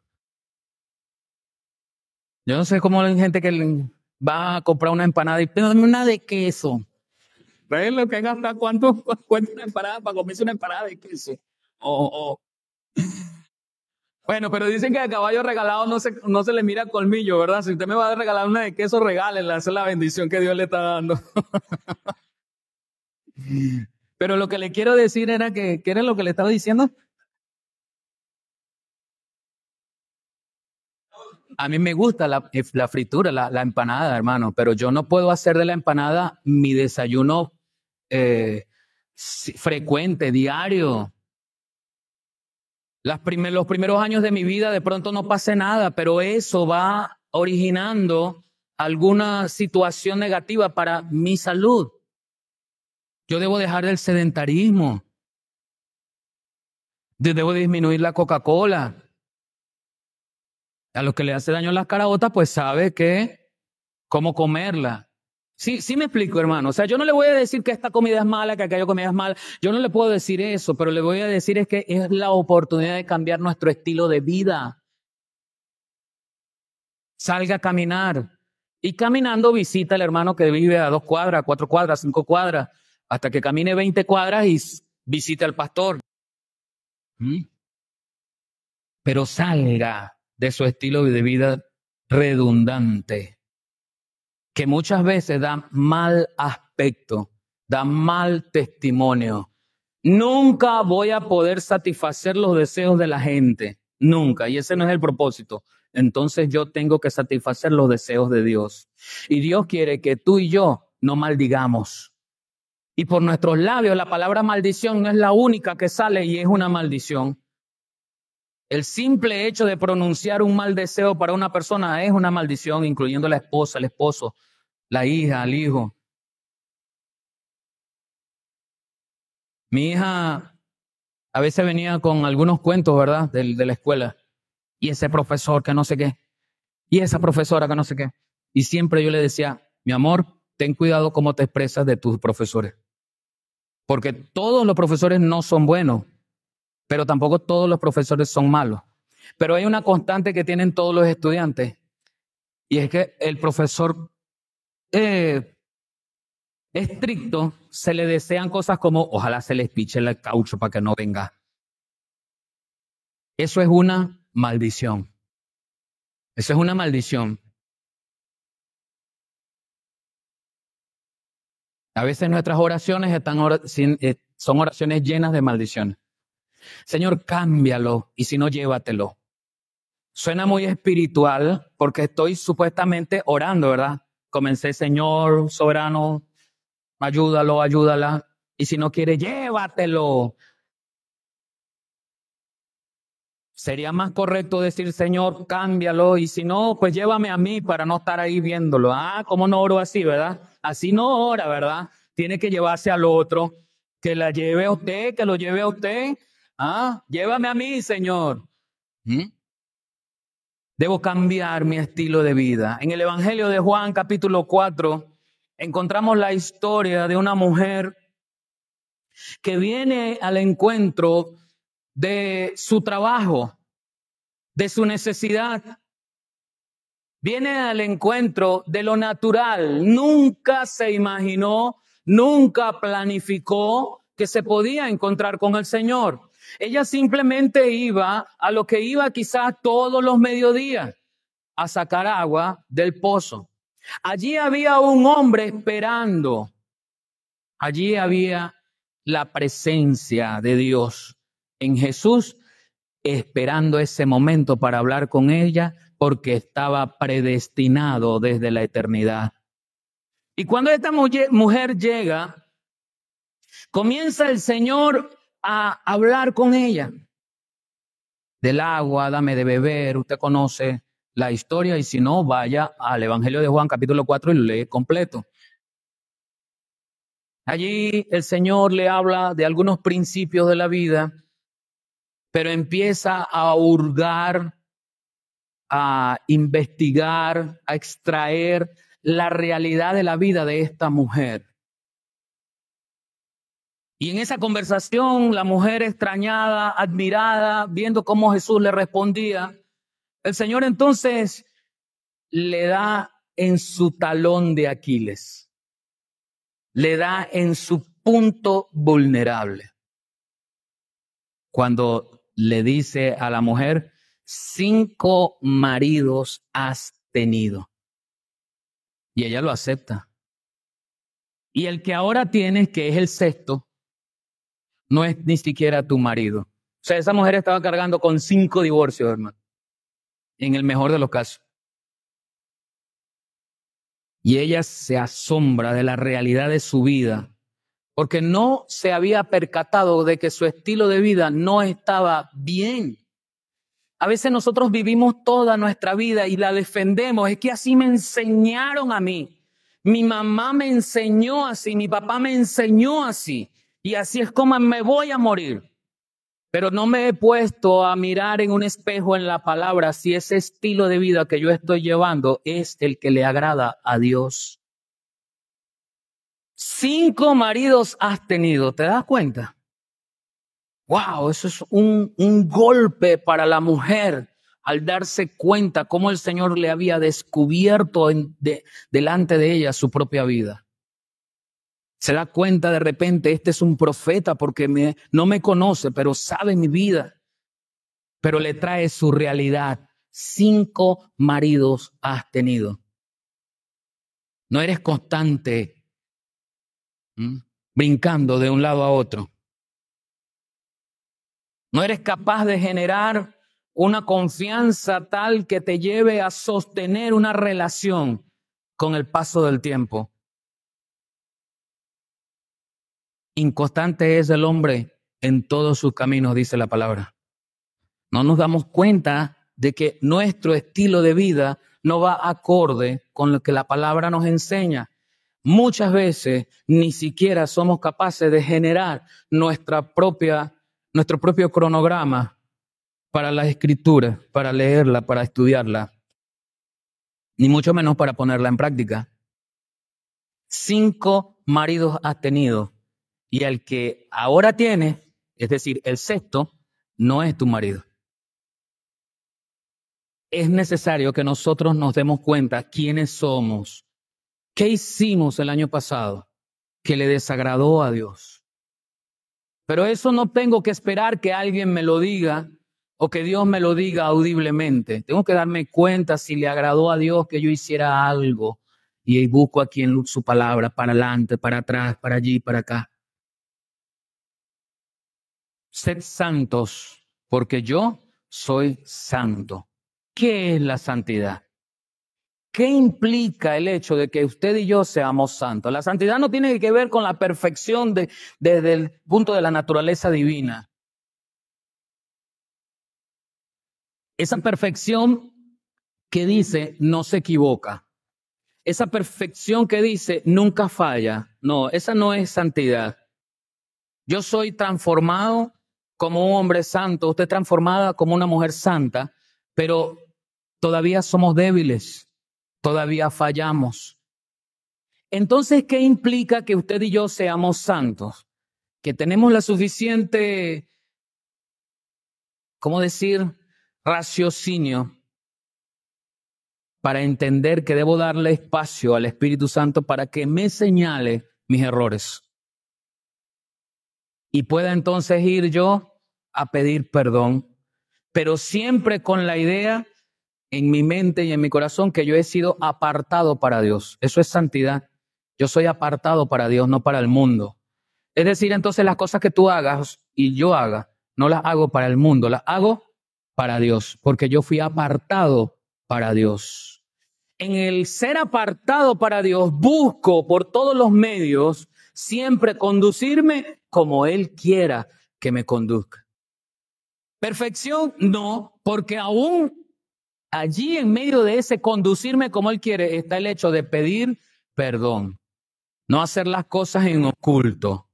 Speaker 1: Yo no sé cómo hay gente que va a comprar una empanada y dame una de queso. ¿Ves lo que gasta? ¿Cuánto [LAUGHS] cuesta una empanada para comerse una empanada de queso? Oh. [CLEARS THROAT] Bueno, pero dicen que el caballo regalado no se, no se le mira colmillo, ¿verdad? Si usted me va a regalar una de queso, regálenla, esa es la bendición que Dios le está dando. [LAUGHS] pero lo que le quiero decir era que, ¿qué era lo que le estaba diciendo? A mí me gusta la, eh, la fritura, la, la, empanada, hermano, pero yo no puedo hacer de la empanada mi desayuno eh, frecuente, diario los primeros años de mi vida de pronto no pase nada, pero eso va originando alguna situación negativa para mi salud. Yo debo dejar el sedentarismo. Debo disminuir la Coca-Cola. A los que le hace daño las caraotas, pues sabe que cómo comerla. Sí, sí me explico, hermano. O sea, yo no le voy a decir que esta comida es mala, que aquella comida es mala. Yo no le puedo decir eso, pero le voy a decir es que es la oportunidad de cambiar nuestro estilo de vida. Salga a caminar. Y caminando visita al hermano que vive a dos cuadras, cuatro cuadras, cinco cuadras, hasta que camine veinte cuadras y visite al pastor. ¿Mm? Pero salga de su estilo de vida redundante que muchas veces da mal aspecto, da mal testimonio. Nunca voy a poder satisfacer los deseos de la gente, nunca, y ese no es el propósito. Entonces yo tengo que satisfacer los deseos de Dios. Y Dios quiere que tú y yo no maldigamos. Y por nuestros labios la palabra maldición no es la única que sale y es una maldición. El simple hecho de pronunciar un mal deseo para una persona es una maldición, incluyendo la esposa, el esposo, la hija, el hijo. Mi hija a veces venía con algunos cuentos, ¿verdad? De, de la escuela. Y ese profesor que no sé qué. Y esa profesora que no sé qué. Y siempre yo le decía, mi amor, ten cuidado cómo te expresas de tus profesores. Porque todos los profesores no son buenos, pero tampoco todos los profesores son malos. Pero hay una constante que tienen todos los estudiantes, y es que el profesor eh, estricto se le desean cosas como ojalá se les piche el caucho para que no venga. Eso es una maldición. Eso es una maldición. A veces nuestras oraciones están eh, son oraciones llenas de maldiciones. Señor, cámbialo y si no, llévatelo. Suena muy espiritual porque estoy supuestamente orando, ¿verdad? Comencé, Señor, soberano, ayúdalo, ayúdala. Y si no quiere, llévatelo. Sería más correcto decir, Señor, cámbialo. Y si no, pues llévame a mí para no estar ahí viéndolo. Ah, ¿cómo no oro así, verdad? Así no ora, ¿verdad? Tiene que llevarse al otro. Que la lleve a usted, que lo lleve a usted. Ah, llévame a mí, Señor. ¿Mm? Debo cambiar mi estilo de vida. En el Evangelio de Juan capítulo 4 encontramos la historia de una mujer que viene al encuentro de su trabajo, de su necesidad. Viene al encuentro de lo natural. Nunca se imaginó, nunca planificó que se podía encontrar con el Señor. Ella simplemente iba a lo que iba quizás todos los mediodías, a sacar agua del pozo. Allí había un hombre esperando. Allí había la presencia de Dios en Jesús esperando ese momento para hablar con ella porque estaba predestinado desde la eternidad. Y cuando esta mujer llega, comienza el Señor a hablar con ella del agua, dame de beber, usted conoce la historia y si no, vaya al Evangelio de Juan capítulo 4 y lo lee completo. Allí el Señor le habla de algunos principios de la vida pero empieza a hurgar, a investigar, a extraer la realidad de la vida de esta mujer. Y en esa conversación, la mujer extrañada, admirada, viendo cómo Jesús le respondía, el Señor entonces le da en su talón de Aquiles, le da en su punto vulnerable. Cuando le dice a la mujer, cinco maridos has tenido. Y ella lo acepta. Y el que ahora tienes, que es el sexto, no es ni siquiera tu marido. O sea, esa mujer estaba cargando con cinco divorcios, hermano. En el mejor de los casos. Y ella se asombra de la realidad de su vida porque no se había percatado de que su estilo de vida no estaba bien. A veces nosotros vivimos toda nuestra vida y la defendemos. Es que así me enseñaron a mí. Mi mamá me enseñó así, mi papá me enseñó así. Y así es como me voy a morir. Pero no me he puesto a mirar en un espejo en la palabra si ese estilo de vida que yo estoy llevando es el que le agrada a Dios. Cinco maridos has tenido, ¿te das cuenta? Wow, eso es un, un golpe para la mujer al darse cuenta cómo el Señor le había descubierto delante de ella su propia vida. Se da cuenta de repente, este es un profeta porque no me conoce, pero sabe mi vida. Pero le trae su realidad. Cinco maridos has tenido. No eres constante brincando de un lado a otro. No eres capaz de generar una confianza tal que te lleve a sostener una relación con el paso del tiempo. Inconstante es el hombre en todos sus caminos, dice la palabra. No nos damos cuenta de que nuestro estilo de vida no va acorde con lo que la palabra nos enseña. Muchas veces ni siquiera somos capaces de generar nuestra propia, nuestro propio cronograma para la escritura, para leerla, para estudiarla, ni mucho menos para ponerla en práctica. cinco maridos has tenido y el que ahora tiene, es decir, el sexto, no es tu marido. Es necesario que nosotros nos demos cuenta quiénes somos, qué hicimos el año pasado que le desagradó a Dios. Pero eso no tengo que esperar que alguien me lo diga o que Dios me lo diga audiblemente. Tengo que darme cuenta si le agradó a Dios que yo hiciera algo y busco aquí en su palabra, para adelante, para atrás, para allí, para acá. Sed santos, porque yo soy santo. ¿Qué es la santidad? ¿Qué implica el hecho de que usted y yo seamos santos? La santidad no tiene que ver con la perfección de, desde el punto de la naturaleza divina. Esa perfección que dice no se equivoca. Esa perfección que dice nunca falla. No, esa no es santidad. Yo soy transformado como un hombre santo, usted transformada como una mujer santa, pero todavía somos débiles, todavía fallamos. Entonces, ¿qué implica que usted y yo seamos santos? Que tenemos la suficiente, ¿cómo decir? raciocinio para entender que debo darle espacio al Espíritu Santo para que me señale mis errores. Y pueda entonces ir yo a pedir perdón, pero siempre con la idea en mi mente y en mi corazón que yo he sido apartado para Dios. Eso es santidad. Yo soy apartado para Dios, no para el mundo. Es decir, entonces las cosas que tú hagas y yo haga, no las hago para el mundo, las hago para Dios, porque yo fui apartado para Dios. En el ser apartado para Dios, busco por todos los medios siempre conducirme como Él quiera que me conduzca. Perfección, no, porque aún allí en medio de ese conducirme como Él quiere está el hecho de pedir perdón, no hacer las cosas en oculto.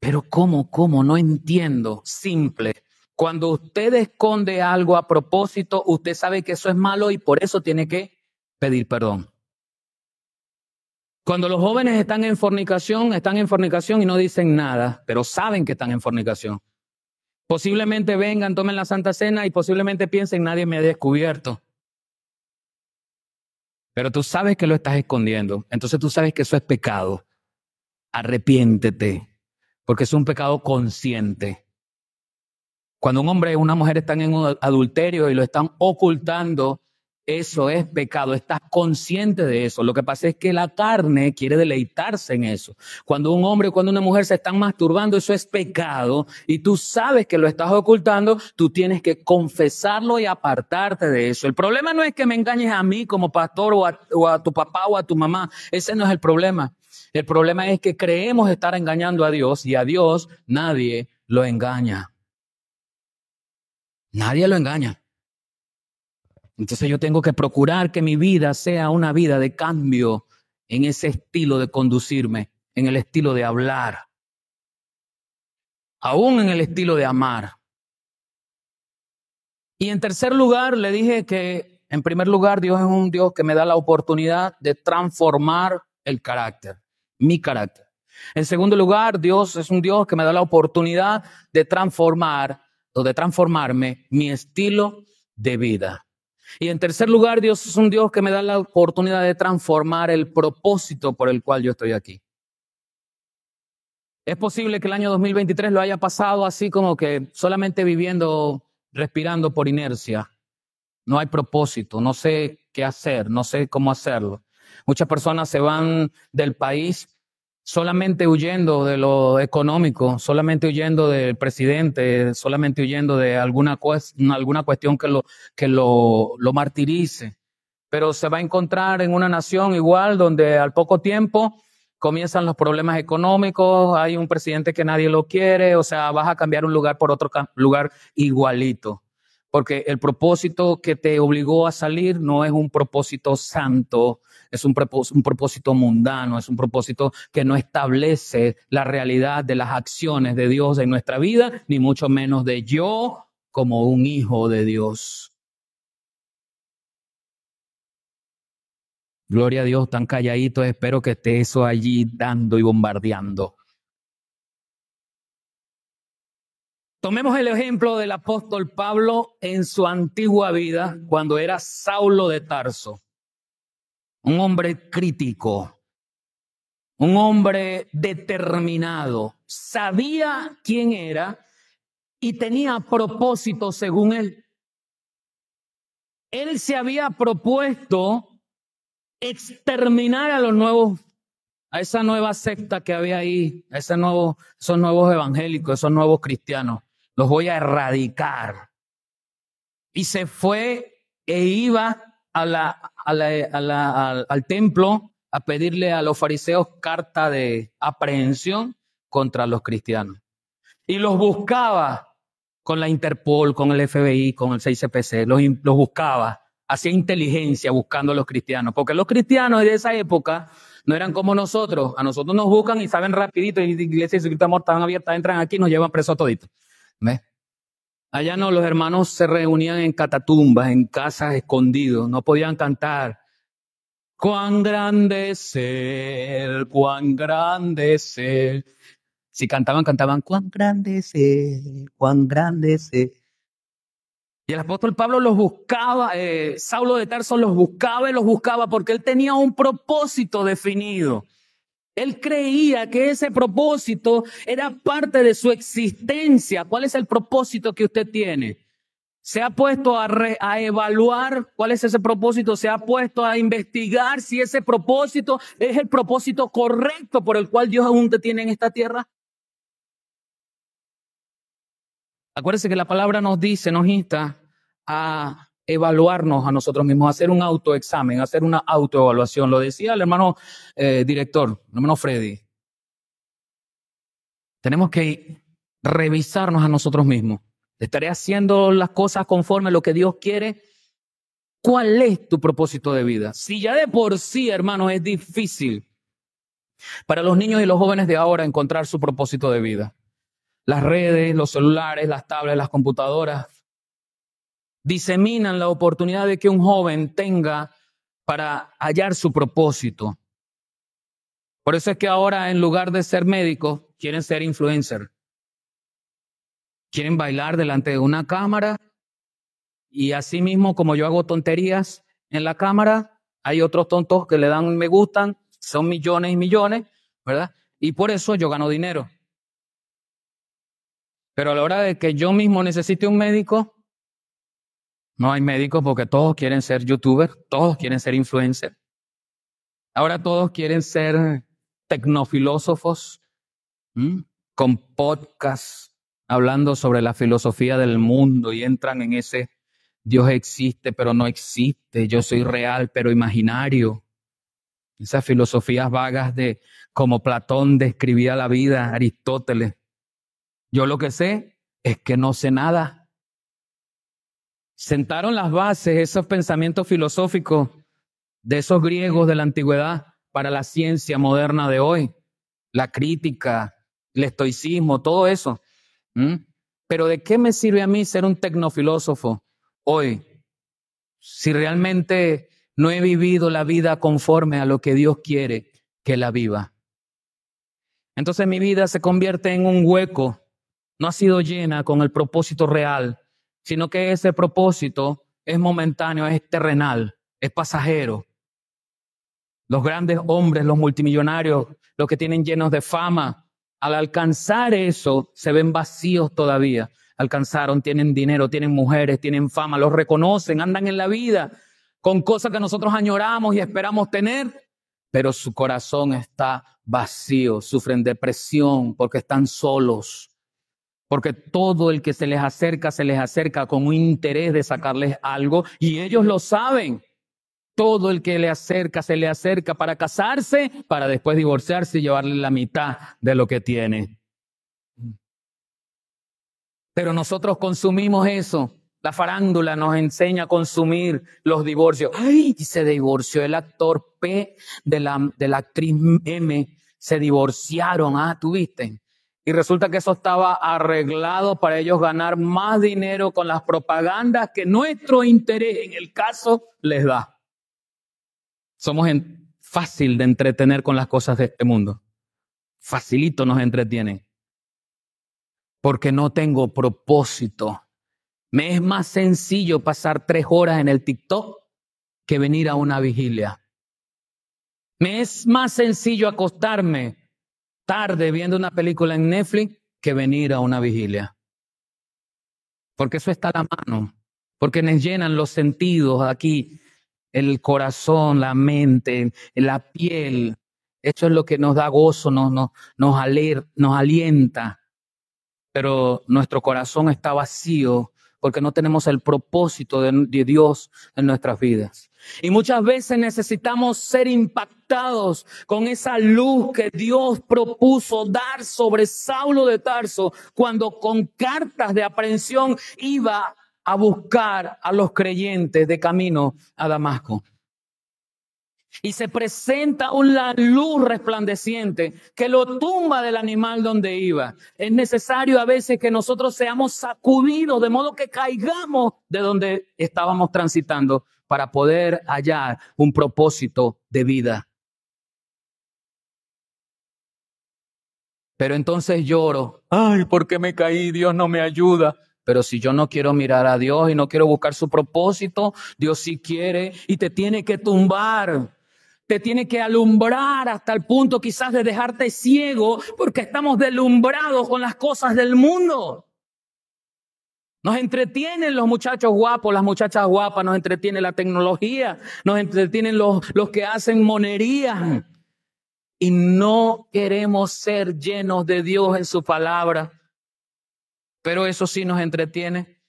Speaker 1: Pero ¿cómo, cómo? No entiendo. Simple. Cuando usted esconde algo a propósito, usted sabe que eso es malo y por eso tiene que pedir perdón. Cuando los jóvenes están en fornicación, están en fornicación y no dicen nada, pero saben que están en fornicación. Posiblemente vengan, tomen la Santa Cena y posiblemente piensen, nadie me ha descubierto. Pero tú sabes que lo estás escondiendo, entonces tú sabes que eso es pecado. Arrepiéntete, porque es un pecado consciente. Cuando un hombre y una mujer están en un adulterio y lo están ocultando, eso es pecado, estás consciente de eso. Lo que pasa es que la carne quiere deleitarse en eso. Cuando un hombre y cuando una mujer se están masturbando, eso es pecado y tú sabes que lo estás ocultando, tú tienes que confesarlo y apartarte de eso. El problema no es que me engañes a mí como pastor o a, o a tu papá o a tu mamá, ese no es el problema. El problema es que creemos estar engañando a Dios y a Dios nadie lo engaña. Nadie lo engaña. Entonces yo tengo que procurar que mi vida sea una vida de cambio en ese estilo de conducirme, en el estilo de hablar, aún en el estilo de amar. Y en tercer lugar, le dije que en primer lugar Dios es un Dios que me da la oportunidad de transformar el carácter, mi carácter. En segundo lugar, Dios es un Dios que me da la oportunidad de transformar o de transformarme mi estilo de vida. Y en tercer lugar, Dios es un Dios que me da la oportunidad de transformar el propósito por el cual yo estoy aquí. Es posible que el año 2023 lo haya pasado así como que solamente viviendo, respirando por inercia. No hay propósito, no sé qué hacer, no sé cómo hacerlo. Muchas personas se van del país solamente huyendo de lo económico, solamente huyendo del presidente, solamente huyendo de alguna, cuestión que, lo, que lo, lo martirice. Pero se va a encontrar en una nación igual donde al poco tiempo comienzan los problemas económicos, hay un presidente que nadie lo quiere, o sea, vas a cambiar un lugar por otro lugar igualito. Porque el propósito que te obligó a salir no es un propósito santo, es un propósito, un propósito mundano, es un propósito que no establece la realidad de las acciones de Dios en nuestra vida, ni mucho menos de yo como un hijo de Dios. Gloria a Dios, tan calladitos, espero que esté eso allí dando y bombardeando. Tomemos el ejemplo del apóstol Pablo en su antigua vida, cuando era Saulo de Tarso, un hombre crítico, un hombre determinado, sabía quién era y tenía propósito según él. Él se había propuesto exterminar a los nuevos, a esa nueva secta que había ahí, a esos nuevos evangélicos, esos nuevos cristianos. Los voy a erradicar. Y se fue e iba al, al templo a pedirle a los fariseos carta de aprehensión contra los cristianos. Y los buscaba con la Interpol, con el FBI, con el 6CPC, los, los buscaba hacía inteligencia buscando a los cristianos, porque los cristianos de esa época no eran como nosotros, a nosotros nos buscan y saben rapidito, y la iglesia y su amor estaban abiertas, entran aquí y nos llevan presos toditos. ¿Ves? Allá no, los hermanos se reunían en catatumbas, en casas escondidos, no podían cantar. Cuán grande es cuán grande es. Si cantaban, cantaban, cuán grande es cuán grande es. Y el apóstol Pablo los buscaba, eh, Saulo de Tarso los buscaba y los buscaba porque él tenía un propósito definido. Él creía que ese propósito era parte de su existencia. ¿Cuál es el propósito que usted tiene? Se ha puesto a, evaluar cuál es ese propósito, se ha puesto a investigar si ese propósito es el propósito correcto por el cual Dios aún te tiene en esta tierra. Acuérdese que la palabra nos dice, nos insta a evaluarnos a nosotros mismos, hacer un autoexamen, hacer una autoevaluación. Lo decía el hermano eh, director, el hermano Freddy. Tenemos que revisarnos a nosotros mismos. ¿Estaré haciendo las cosas conforme a lo que Dios quiere? ¿Cuál es tu propósito de vida? Si ya de por sí, hermano, es difícil para los niños y los jóvenes de ahora encontrar su propósito de vida las redes, los celulares, las tablets, las computadoras, diseminan la oportunidad de que un joven tenga para hallar su propósito. Por eso es que ahora en lugar de ser médico, quieren ser influencer. Quieren bailar delante de una cámara y así mismo como yo hago tonterías en la cámara, hay otros tontos que le dan me gustan, son millones y millones, ¿verdad? Y por eso yo gano dinero. Pero a la hora de que yo mismo necesite un médico, no hay médicos porque todos quieren ser youtubers, todos quieren ser influencers. Ahora todos quieren ser tecnofilósofos con podcasts hablando sobre la filosofía del mundo y entran en ese Dios existe pero no existe, yo soy real pero imaginario. Esas filosofías vagas de como Platón describía la vida, Aristóteles. Yo lo que sé es que no sé nada. Sentaron las bases, esos pensamientos filosóficos de esos griegos de la antigüedad para la ciencia moderna de hoy, la crítica, el estoicismo, todo eso. Pero ¿de qué me sirve a mí ser un tecnofilósofo hoy si realmente no he vivido la vida conforme a lo que Dios quiere que la viva? Entonces mi vida se convierte en un hueco no ha sido llena con el propósito real, sino que ese propósito es momentáneo, es terrenal, es pasajero. Los grandes hombres, los multimillonarios, los que tienen llenos de fama, al alcanzar eso se ven vacíos todavía. Alcanzaron, tienen dinero, tienen mujeres, tienen fama, los reconocen, andan en la vida con cosas que nosotros añoramos y esperamos tener, pero su corazón está vacío, sufren depresión porque están solos porque todo el que se les acerca, se les acerca con un interés de sacarles algo y ellos lo saben. Todo el que le acerca, se le acerca para casarse, para después divorciarse y llevarle la mitad de lo que tiene. Pero nosotros consumimos eso. La farándula nos enseña a consumir los divorcios. Ay, se divorció el actor P de la, de la actriz M. Se divorciaron. Ah, ¿tuviste? Y resulta que eso estaba arreglado para ellos ganar más dinero con las propagandas que nuestro interés en el caso les da. Somos fácil de entretener con las cosas de este mundo. Facilito nos entretienen. Porque no tengo propósito. Me es más sencillo pasar tres horas en el TikTok que venir a una vigilia. Me es más sencillo acostarme tarde viendo una película en Netflix que venir a una vigilia. Porque eso está a la mano, porque nos llenan los sentidos aquí, el corazón, la mente, la piel. Eso es lo que nos da gozo, nos, nos, nos, nos alienta. Pero nuestro corazón está vacío porque no tenemos el propósito de, Dios en nuestras vidas. Y muchas veces necesitamos ser impactados con esa luz que Dios propuso dar sobre Saulo de Tarso cuando con cartas de aprehensión iba a buscar a los creyentes de camino a Damasco y se presenta una luz resplandeciente que lo tumba del animal donde iba. Es necesario a veces que nosotros seamos sacudidos de modo que caigamos de donde estábamos transitando para poder hallar un propósito de vida. Pero entonces lloro, ay, ¿por qué me caí? Dios no me ayuda. Pero si yo no quiero mirar a Dios y no quiero buscar su propósito, Dios sí quiere y te tiene que tumbar te tiene que alumbrar hasta el punto quizás de dejarte ciego porque estamos deslumbrados con las cosas del mundo. Nos entretienen los muchachos guapos, las muchachas guapas, nos entretiene la tecnología, nos entretienen los, los que hacen monería. Y no queremos ser llenos de Dios en su palabra. Pero eso sí nos entretiene.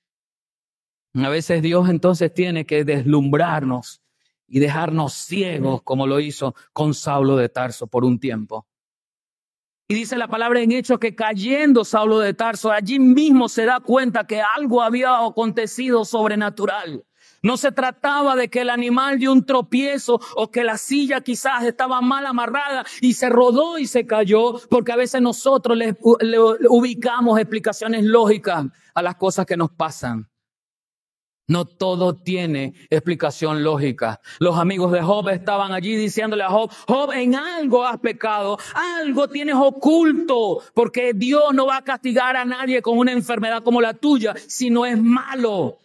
Speaker 1: A veces Dios entonces tiene que deslumbrarnos y dejarnos ciegos como lo hizo con Saulo de Tarso por un tiempo. Y dice la palabra en Hechos que cayendo Saulo de Tarso, allí mismo se da cuenta que algo había acontecido sobrenatural. No se trataba de que el animal dio un tropiezo o que la silla quizás estaba mal amarrada y se rodó y se cayó, porque a veces nosotros le, le ubicamos explicaciones lógicas a las cosas que nos pasan. No todo tiene explicación lógica. Los amigos de Job estaban allí diciéndole a Job, Job, en algo has pecado, algo tienes oculto, porque Dios no va a castigar a nadie con una enfermedad como la tuya si no es malo.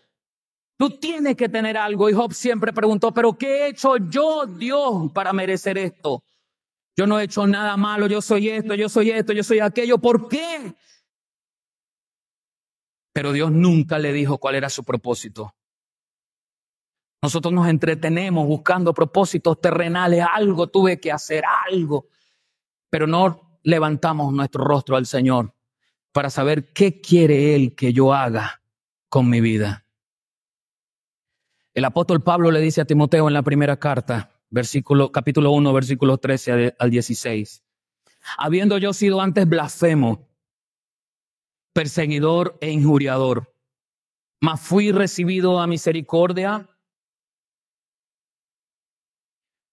Speaker 1: Tú tienes que tener algo. Y Job siempre preguntó, pero ¿qué he hecho yo, Dios, para merecer esto? Yo no he hecho nada malo, yo soy esto, yo soy esto, yo soy aquello. ¿Por qué? Pero Dios nunca le dijo cuál era su propósito. Nosotros nos entretenemos buscando propósitos terrenales, algo tuve que hacer, algo, pero no levantamos nuestro rostro al Señor para saber qué quiere Él que yo haga con mi vida. El apóstol Pablo le dice a Timoteo en la primera carta, capítulo 1, versículo 13 al 16, habiendo yo sido antes blasfemo, perseguidor e injuriador, mas fui recibido a misericordia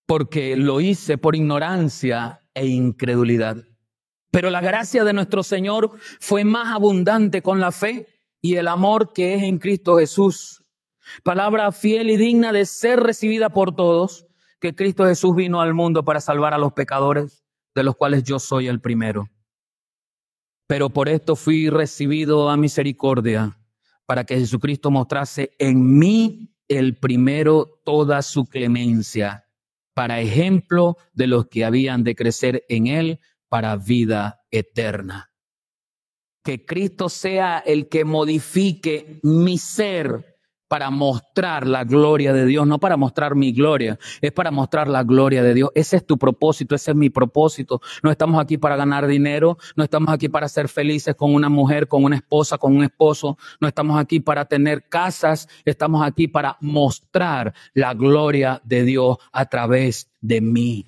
Speaker 1: porque lo hice por ignorancia e incredulidad. Pero la gracia de nuestro Señor fue más abundante con la fe y el amor que es en Cristo Jesús. Palabra fiel y digna de ser recibida por todos, que Cristo Jesús vino al mundo para salvar a los pecadores, de los cuales yo soy el primero pero por esto fui recibido a misericordia, para que Jesucristo mostrase en mí el primero toda su clemencia, para ejemplo de los que habían de crecer en él para vida eterna. Que Cristo sea el que modifique mi ser para mostrar la gloria de Dios, no para mostrar mi gloria, es para mostrar la gloria de Dios. Ese es tu propósito, ese es mi propósito. No estamos aquí para ganar dinero, no estamos aquí para ser felices con una mujer, con una esposa, con un esposo, no estamos aquí para tener casas, estamos aquí para mostrar la gloria de Dios a través de mí.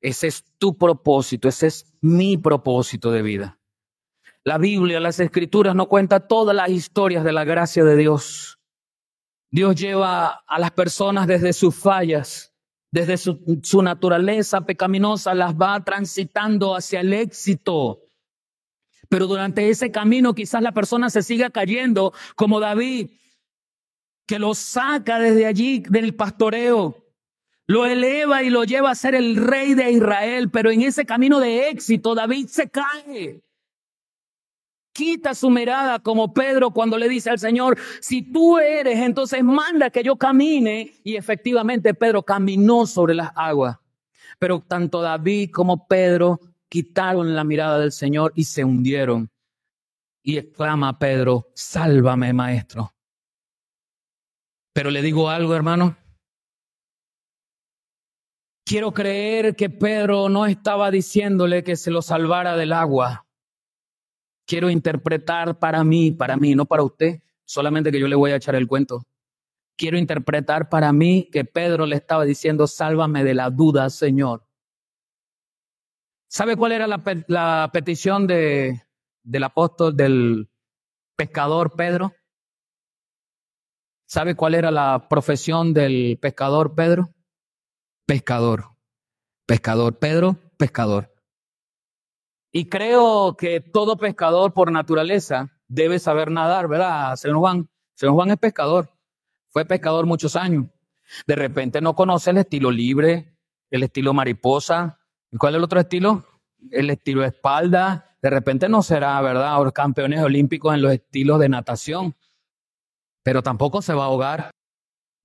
Speaker 1: Ese es tu propósito, ese es mi propósito de vida. La Biblia, las escrituras no cuentan todas las historias de la gracia de Dios. Dios lleva a las personas desde sus fallas, desde su, su, naturaleza pecaminosa, las va transitando hacia el éxito. Pero durante ese camino quizás la persona se siga cayendo, como David, que lo saca desde allí del pastoreo, lo eleva y lo lleva a ser el rey de Israel, pero en ese camino de éxito David se cae. Quita su mirada como Pedro cuando le dice al Señor, si tú eres, entonces manda que yo camine. Y efectivamente Pedro caminó sobre las aguas. Pero tanto David como Pedro quitaron la mirada del Señor y se hundieron. Y exclama Pedro, sálvame maestro. Pero le digo algo, hermano. Quiero creer que Pedro no estaba diciéndole que se lo salvara del agua. Quiero interpretar para mí, para mí, no para usted, solamente que yo le voy a echar el cuento. Quiero interpretar para mí que Pedro le estaba diciendo, sálvame de la duda, Señor. ¿Sabe cuál era la, petición de, del apóstol, del pescador Pedro? ¿Sabe cuál era la profesión del pescador Pedro? pescador. Pescador. Pedro, pescador. Y creo que todo pescador por naturaleza debe saber nadar, ¿verdad? Señor Juan. Señor Juan es pescador. Fue pescador muchos años. De repente no conoce el estilo libre, el estilo mariposa. ¿Y cuál es el otro estilo? El estilo espalda. De repente no será, ¿verdad? campeones olímpicos en los estilos de natación. Pero tampoco se va a ahogar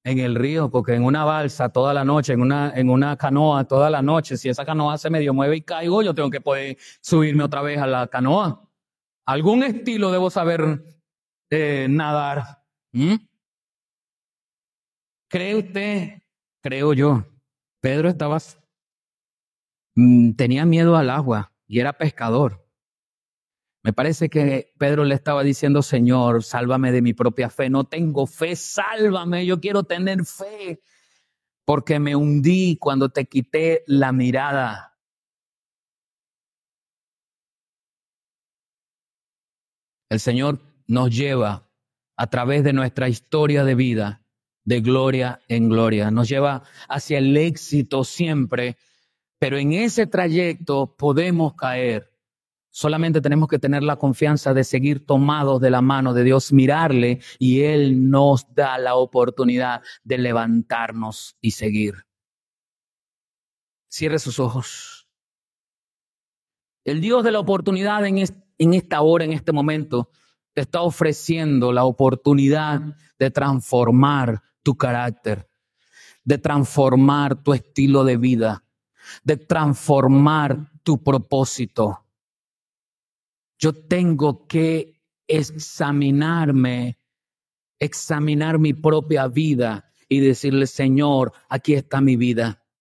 Speaker 1: en el río, porque en una balsa toda la noche, en una, en una canoa toda la noche, si esa canoa se medio mueve y caigo, yo tengo que poder subirme otra vez a la canoa. Algún estilo debo saber eh, nadar. ¿Mm? ¿Cree usted? Creo yo. Pedro estaba, mm, tenía miedo al agua y era pescador. Me parece que Pedro le estaba diciendo, Señor, sálvame de mi propia fe. No tengo fe, sálvame, yo quiero tener fe. Porque me hundí cuando te quité la mirada. El Señor nos lleva a través de nuestra historia de vida, de gloria en gloria. Nos lleva hacia el éxito siempre, pero en ese trayecto podemos caer Solamente tenemos que tener la confianza de seguir tomados de la mano de Dios, mirarle y Él nos da la oportunidad de levantarnos y seguir. Cierre sus ojos. El Dios de la oportunidad en, esta hora, en este momento, te está ofreciendo la oportunidad de transformar tu carácter, de transformar tu estilo de vida, de transformar tu propósito yo tengo que examinarme, examinar mi propia vida y decirle, Señor, aquí está mi vida.